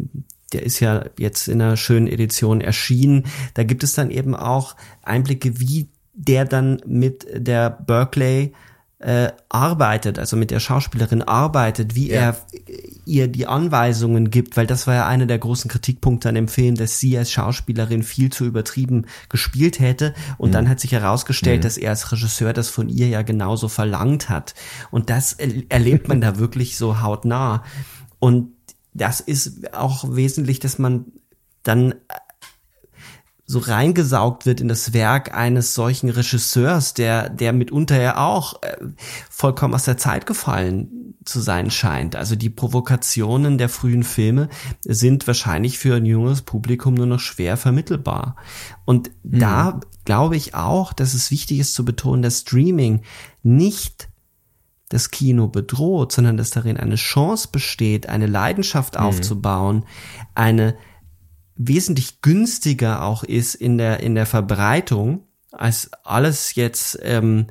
der ist ja jetzt in einer schönen Edition erschienen. Da gibt es dann eben auch Einblicke, wie der dann mit der Berkeley äh, arbeitet, also mit der Schauspielerin arbeitet, wie ja. er ihr die Anweisungen gibt, weil das war ja einer der großen Kritikpunkte an dem Film, dass sie als Schauspielerin viel zu übertrieben gespielt hätte und mhm. dann hat sich herausgestellt, mhm. dass er als Regisseur das von ihr ja genauso verlangt hat und das erlebt man da wirklich so hautnah und das ist auch wesentlich, dass man dann so reingesaugt wird in das Werk eines solchen Regisseurs, der, der mitunter ja auch äh, vollkommen aus der Zeit gefallen zu sein scheint. Also die Provokationen der frühen Filme sind wahrscheinlich für ein junges Publikum nur noch schwer vermittelbar. Und mhm. da glaube ich auch, dass es wichtig ist zu betonen, dass Streaming nicht das Kino bedroht, sondern dass darin eine Chance besteht, eine Leidenschaft mhm. aufzubauen, eine wesentlich günstiger auch ist in der, in der Verbreitung, als alles jetzt ähm,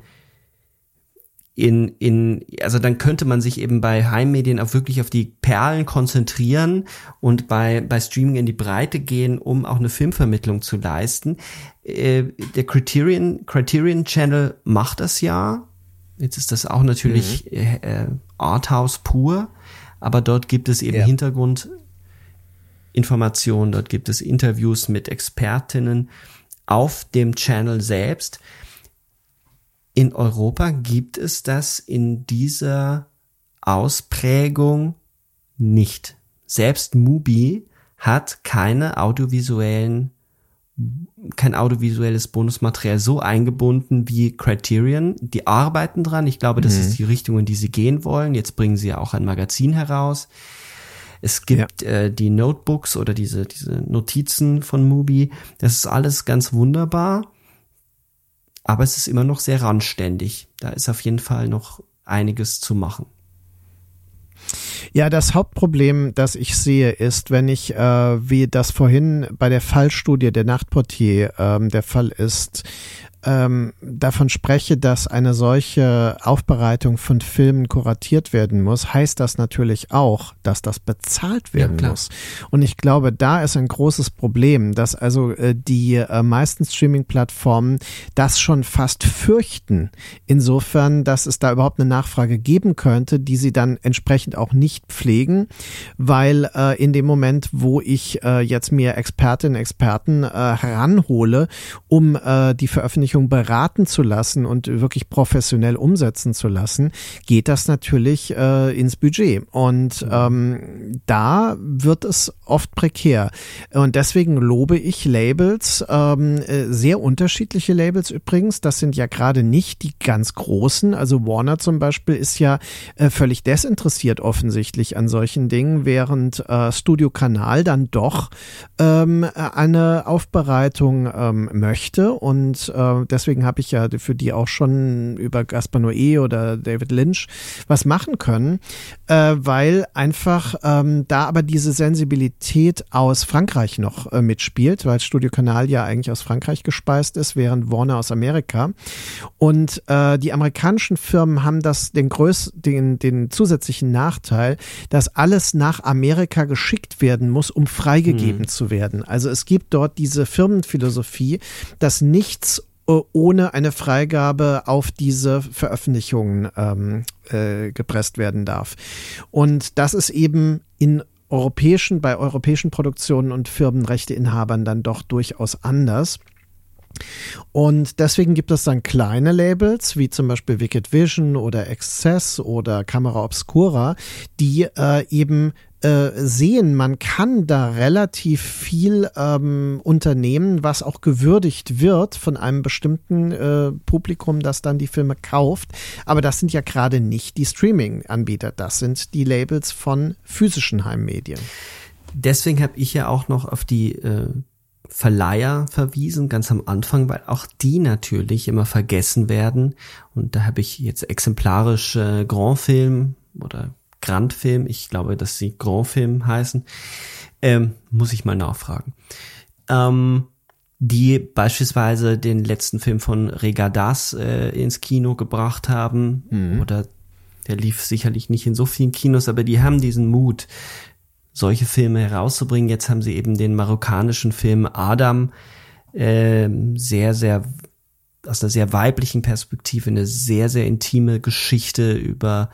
in, in, also dann könnte man sich eben bei Heimmedien auch wirklich auf die Perlen konzentrieren und bei, bei Streaming in die Breite gehen, um auch eine Filmvermittlung zu leisten. Äh, der Criterion, Criterion Channel macht das ja. Jetzt ist das auch natürlich mhm. äh, Arthouse pur, aber dort gibt es eben ja. Hintergrund Informationen, dort gibt es Interviews mit Expertinnen auf dem Channel selbst. In Europa gibt es das in dieser Ausprägung nicht. Selbst Mubi hat keine audiovisuellen kein audiovisuelles Bonusmaterial so eingebunden wie Criterion. Die arbeiten dran. Ich glaube, das mhm. ist die Richtung, in die sie gehen wollen. Jetzt bringen sie ja auch ein Magazin heraus. Es gibt ja. äh, die Notebooks oder diese, diese Notizen von Mubi. Das ist alles ganz wunderbar. Aber es ist immer noch sehr randständig. Da ist auf jeden Fall noch einiges zu machen. Ja, das Hauptproblem, das ich sehe, ist, wenn ich, äh, wie das vorhin bei der Fallstudie der Nachtportier ähm, der Fall ist, ähm, davon spreche, dass eine solche Aufbereitung von Filmen kuratiert werden muss, heißt das natürlich auch, dass das bezahlt werden ja, muss. Und ich glaube, da ist ein großes Problem, dass also äh, die äh, meisten Streaming-Plattformen das schon fast fürchten. Insofern, dass es da überhaupt eine Nachfrage geben könnte, die sie dann entsprechend auch nicht pflegen, weil äh, in dem Moment, wo ich äh, jetzt mir Expertinnen, Experten äh, heranhole, um äh, die Veröffentlichung beraten zu lassen und wirklich professionell umsetzen zu lassen, geht das natürlich äh, ins Budget. Und ähm, da wird es oft prekär. Und deswegen lobe ich Labels, ähm, äh, sehr unterschiedliche Labels übrigens. Das sind ja gerade nicht die ganz großen. Also Warner zum Beispiel ist ja äh, völlig desinteressiert offensichtlich an solchen Dingen, während äh, Studio Kanal dann doch ähm, eine Aufbereitung ähm, möchte. Und äh, deswegen habe ich ja für die auch schon über Gaspar Noé oder David Lynch was machen können, äh, weil einfach ähm, da aber diese Sensibilität aus Frankreich noch äh, mitspielt, weil Studio Kanal ja eigentlich aus Frankreich gespeist ist, während Warner aus Amerika. Und äh, die amerikanischen Firmen haben das den größ den, den zusätzlichen Nachteil, dass alles nach Amerika geschickt werden muss, um freigegeben hm. zu werden. Also es gibt dort diese Firmenphilosophie, dass nichts ohne eine Freigabe auf diese Veröffentlichungen ähm, äh, gepresst werden darf. Und das ist eben in europäischen, bei europäischen Produktionen und Firmenrechteinhabern dann doch durchaus anders. Und deswegen gibt es dann kleine Labels, wie zum Beispiel Wicked Vision oder Excess oder Camera Obscura, die äh, eben äh, sehen, man kann da relativ viel ähm, unternehmen, was auch gewürdigt wird von einem bestimmten äh, Publikum, das dann die Filme kauft. Aber das sind ja gerade nicht die Streaming-Anbieter, das sind die Labels von physischen Heimmedien. Deswegen habe ich ja auch noch auf die äh, Verleiher verwiesen, ganz am Anfang, weil auch die natürlich immer vergessen werden. Und da habe ich jetzt exemplarisch äh, Grand Film oder Grand Film, ich glaube, dass sie Grand Film heißen, ähm, muss ich mal nachfragen. Ähm, die beispielsweise den letzten Film von Regadas äh, ins Kino gebracht haben, mhm. oder der lief sicherlich nicht in so vielen Kinos, aber die haben diesen Mut, solche Filme herauszubringen. Jetzt haben sie eben den marokkanischen Film Adam äh, sehr, sehr aus einer sehr weiblichen Perspektive eine sehr, sehr intime Geschichte über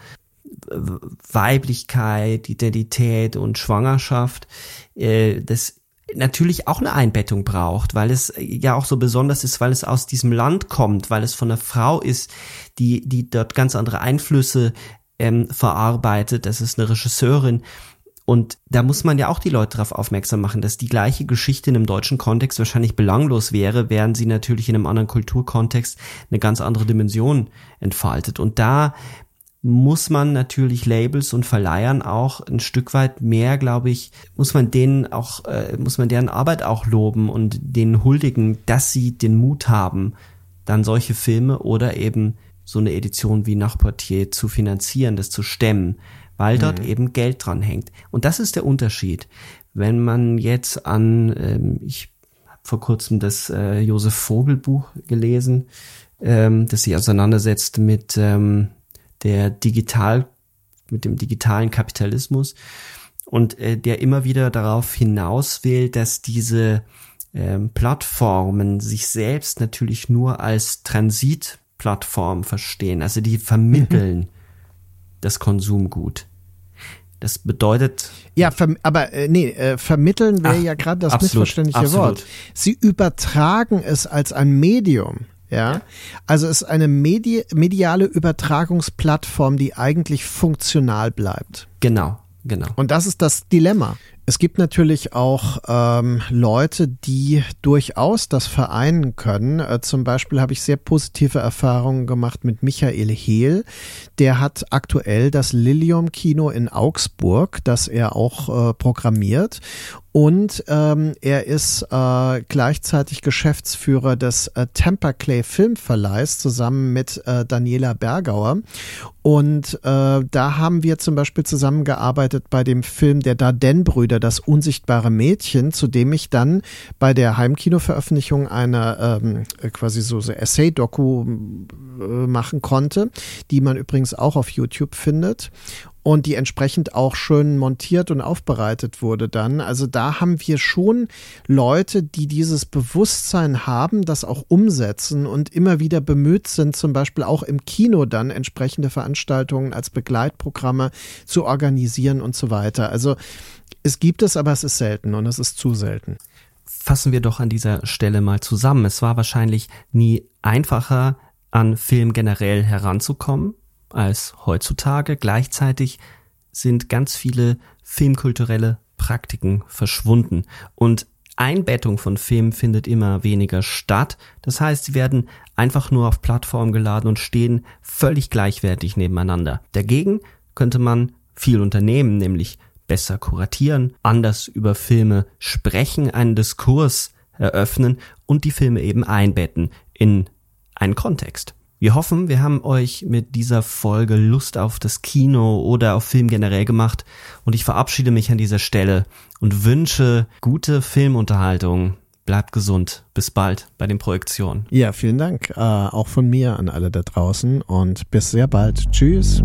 Weiblichkeit, Identität und Schwangerschaft, äh, das natürlich auch eine Einbettung braucht, weil es ja auch so besonders ist, weil es aus diesem Land kommt, weil es von einer Frau ist, die, die dort ganz andere Einflüsse ähm, verarbeitet. Das ist eine Regisseurin. Und da muss man ja auch die Leute darauf aufmerksam machen, dass die gleiche Geschichte in einem deutschen Kontext wahrscheinlich belanglos wäre, während sie natürlich in einem anderen Kulturkontext eine ganz andere Dimension entfaltet. Und da muss man natürlich Labels und Verleihern auch ein Stück weit mehr, glaube ich, muss man denen auch, äh, muss man deren Arbeit auch loben und denen huldigen, dass sie den Mut haben, dann solche Filme oder eben so eine Edition wie Nachportier zu finanzieren, das zu stemmen, weil dort mhm. eben Geld dran hängt. Und das ist der Unterschied. Wenn man jetzt an, ähm, ich habe vor kurzem das äh, Josef Vogel Buch gelesen, ähm, das sich auseinandersetzt mit ähm, der digital, mit dem digitalen Kapitalismus und äh, der immer wieder darauf hinaus will, dass diese ähm, Plattformen sich selbst natürlich nur als Transitplattform verstehen, also die vermitteln mhm. das Konsumgut. Das bedeutet. Ja, aber äh, nee, äh, vermitteln wäre ja gerade das absolut, missverständliche absolut. Wort. Sie übertragen es als ein Medium. Ja, also es ist eine Medi mediale Übertragungsplattform, die eigentlich funktional bleibt. Genau, genau. Und das ist das Dilemma. Es gibt natürlich auch ähm, Leute, die durchaus das vereinen können. Äh, zum Beispiel habe ich sehr positive Erfahrungen gemacht mit Michael Hehl. Der hat aktuell das Lilium Kino in Augsburg, das er auch äh, programmiert. Und ähm, er ist äh, gleichzeitig Geschäftsführer des äh, Tampa Clay Filmverleihs zusammen mit äh, Daniela Bergauer. Und äh, da haben wir zum Beispiel zusammengearbeitet bei dem Film der Darden-Brüder wieder das unsichtbare Mädchen, zu dem ich dann bei der Heimkinoveröffentlichung einer ähm, quasi so, so Essay-Doku äh, machen konnte, die man übrigens auch auf YouTube findet und die entsprechend auch schön montiert und aufbereitet wurde dann. Also da haben wir schon Leute, die dieses Bewusstsein haben, das auch umsetzen und immer wieder bemüht sind, zum Beispiel auch im Kino dann entsprechende Veranstaltungen als Begleitprogramme zu organisieren und so weiter. Also es gibt es, aber es ist selten und es ist zu selten. Fassen wir doch an dieser Stelle mal zusammen. Es war wahrscheinlich nie einfacher, an Film generell heranzukommen als heutzutage. Gleichzeitig sind ganz viele filmkulturelle Praktiken verschwunden und Einbettung von Filmen findet immer weniger statt. Das heißt, sie werden einfach nur auf Plattformen geladen und stehen völlig gleichwertig nebeneinander. Dagegen könnte man viel unternehmen, nämlich besser kuratieren, anders über Filme sprechen, einen Diskurs eröffnen und die Filme eben einbetten in einen Kontext. Wir hoffen, wir haben euch mit dieser Folge Lust auf das Kino oder auf Film generell gemacht und ich verabschiede mich an dieser Stelle und wünsche gute Filmunterhaltung. Bleibt gesund. Bis bald bei den Projektionen. Ja, vielen Dank. Äh, auch von mir an alle da draußen und bis sehr bald. Tschüss.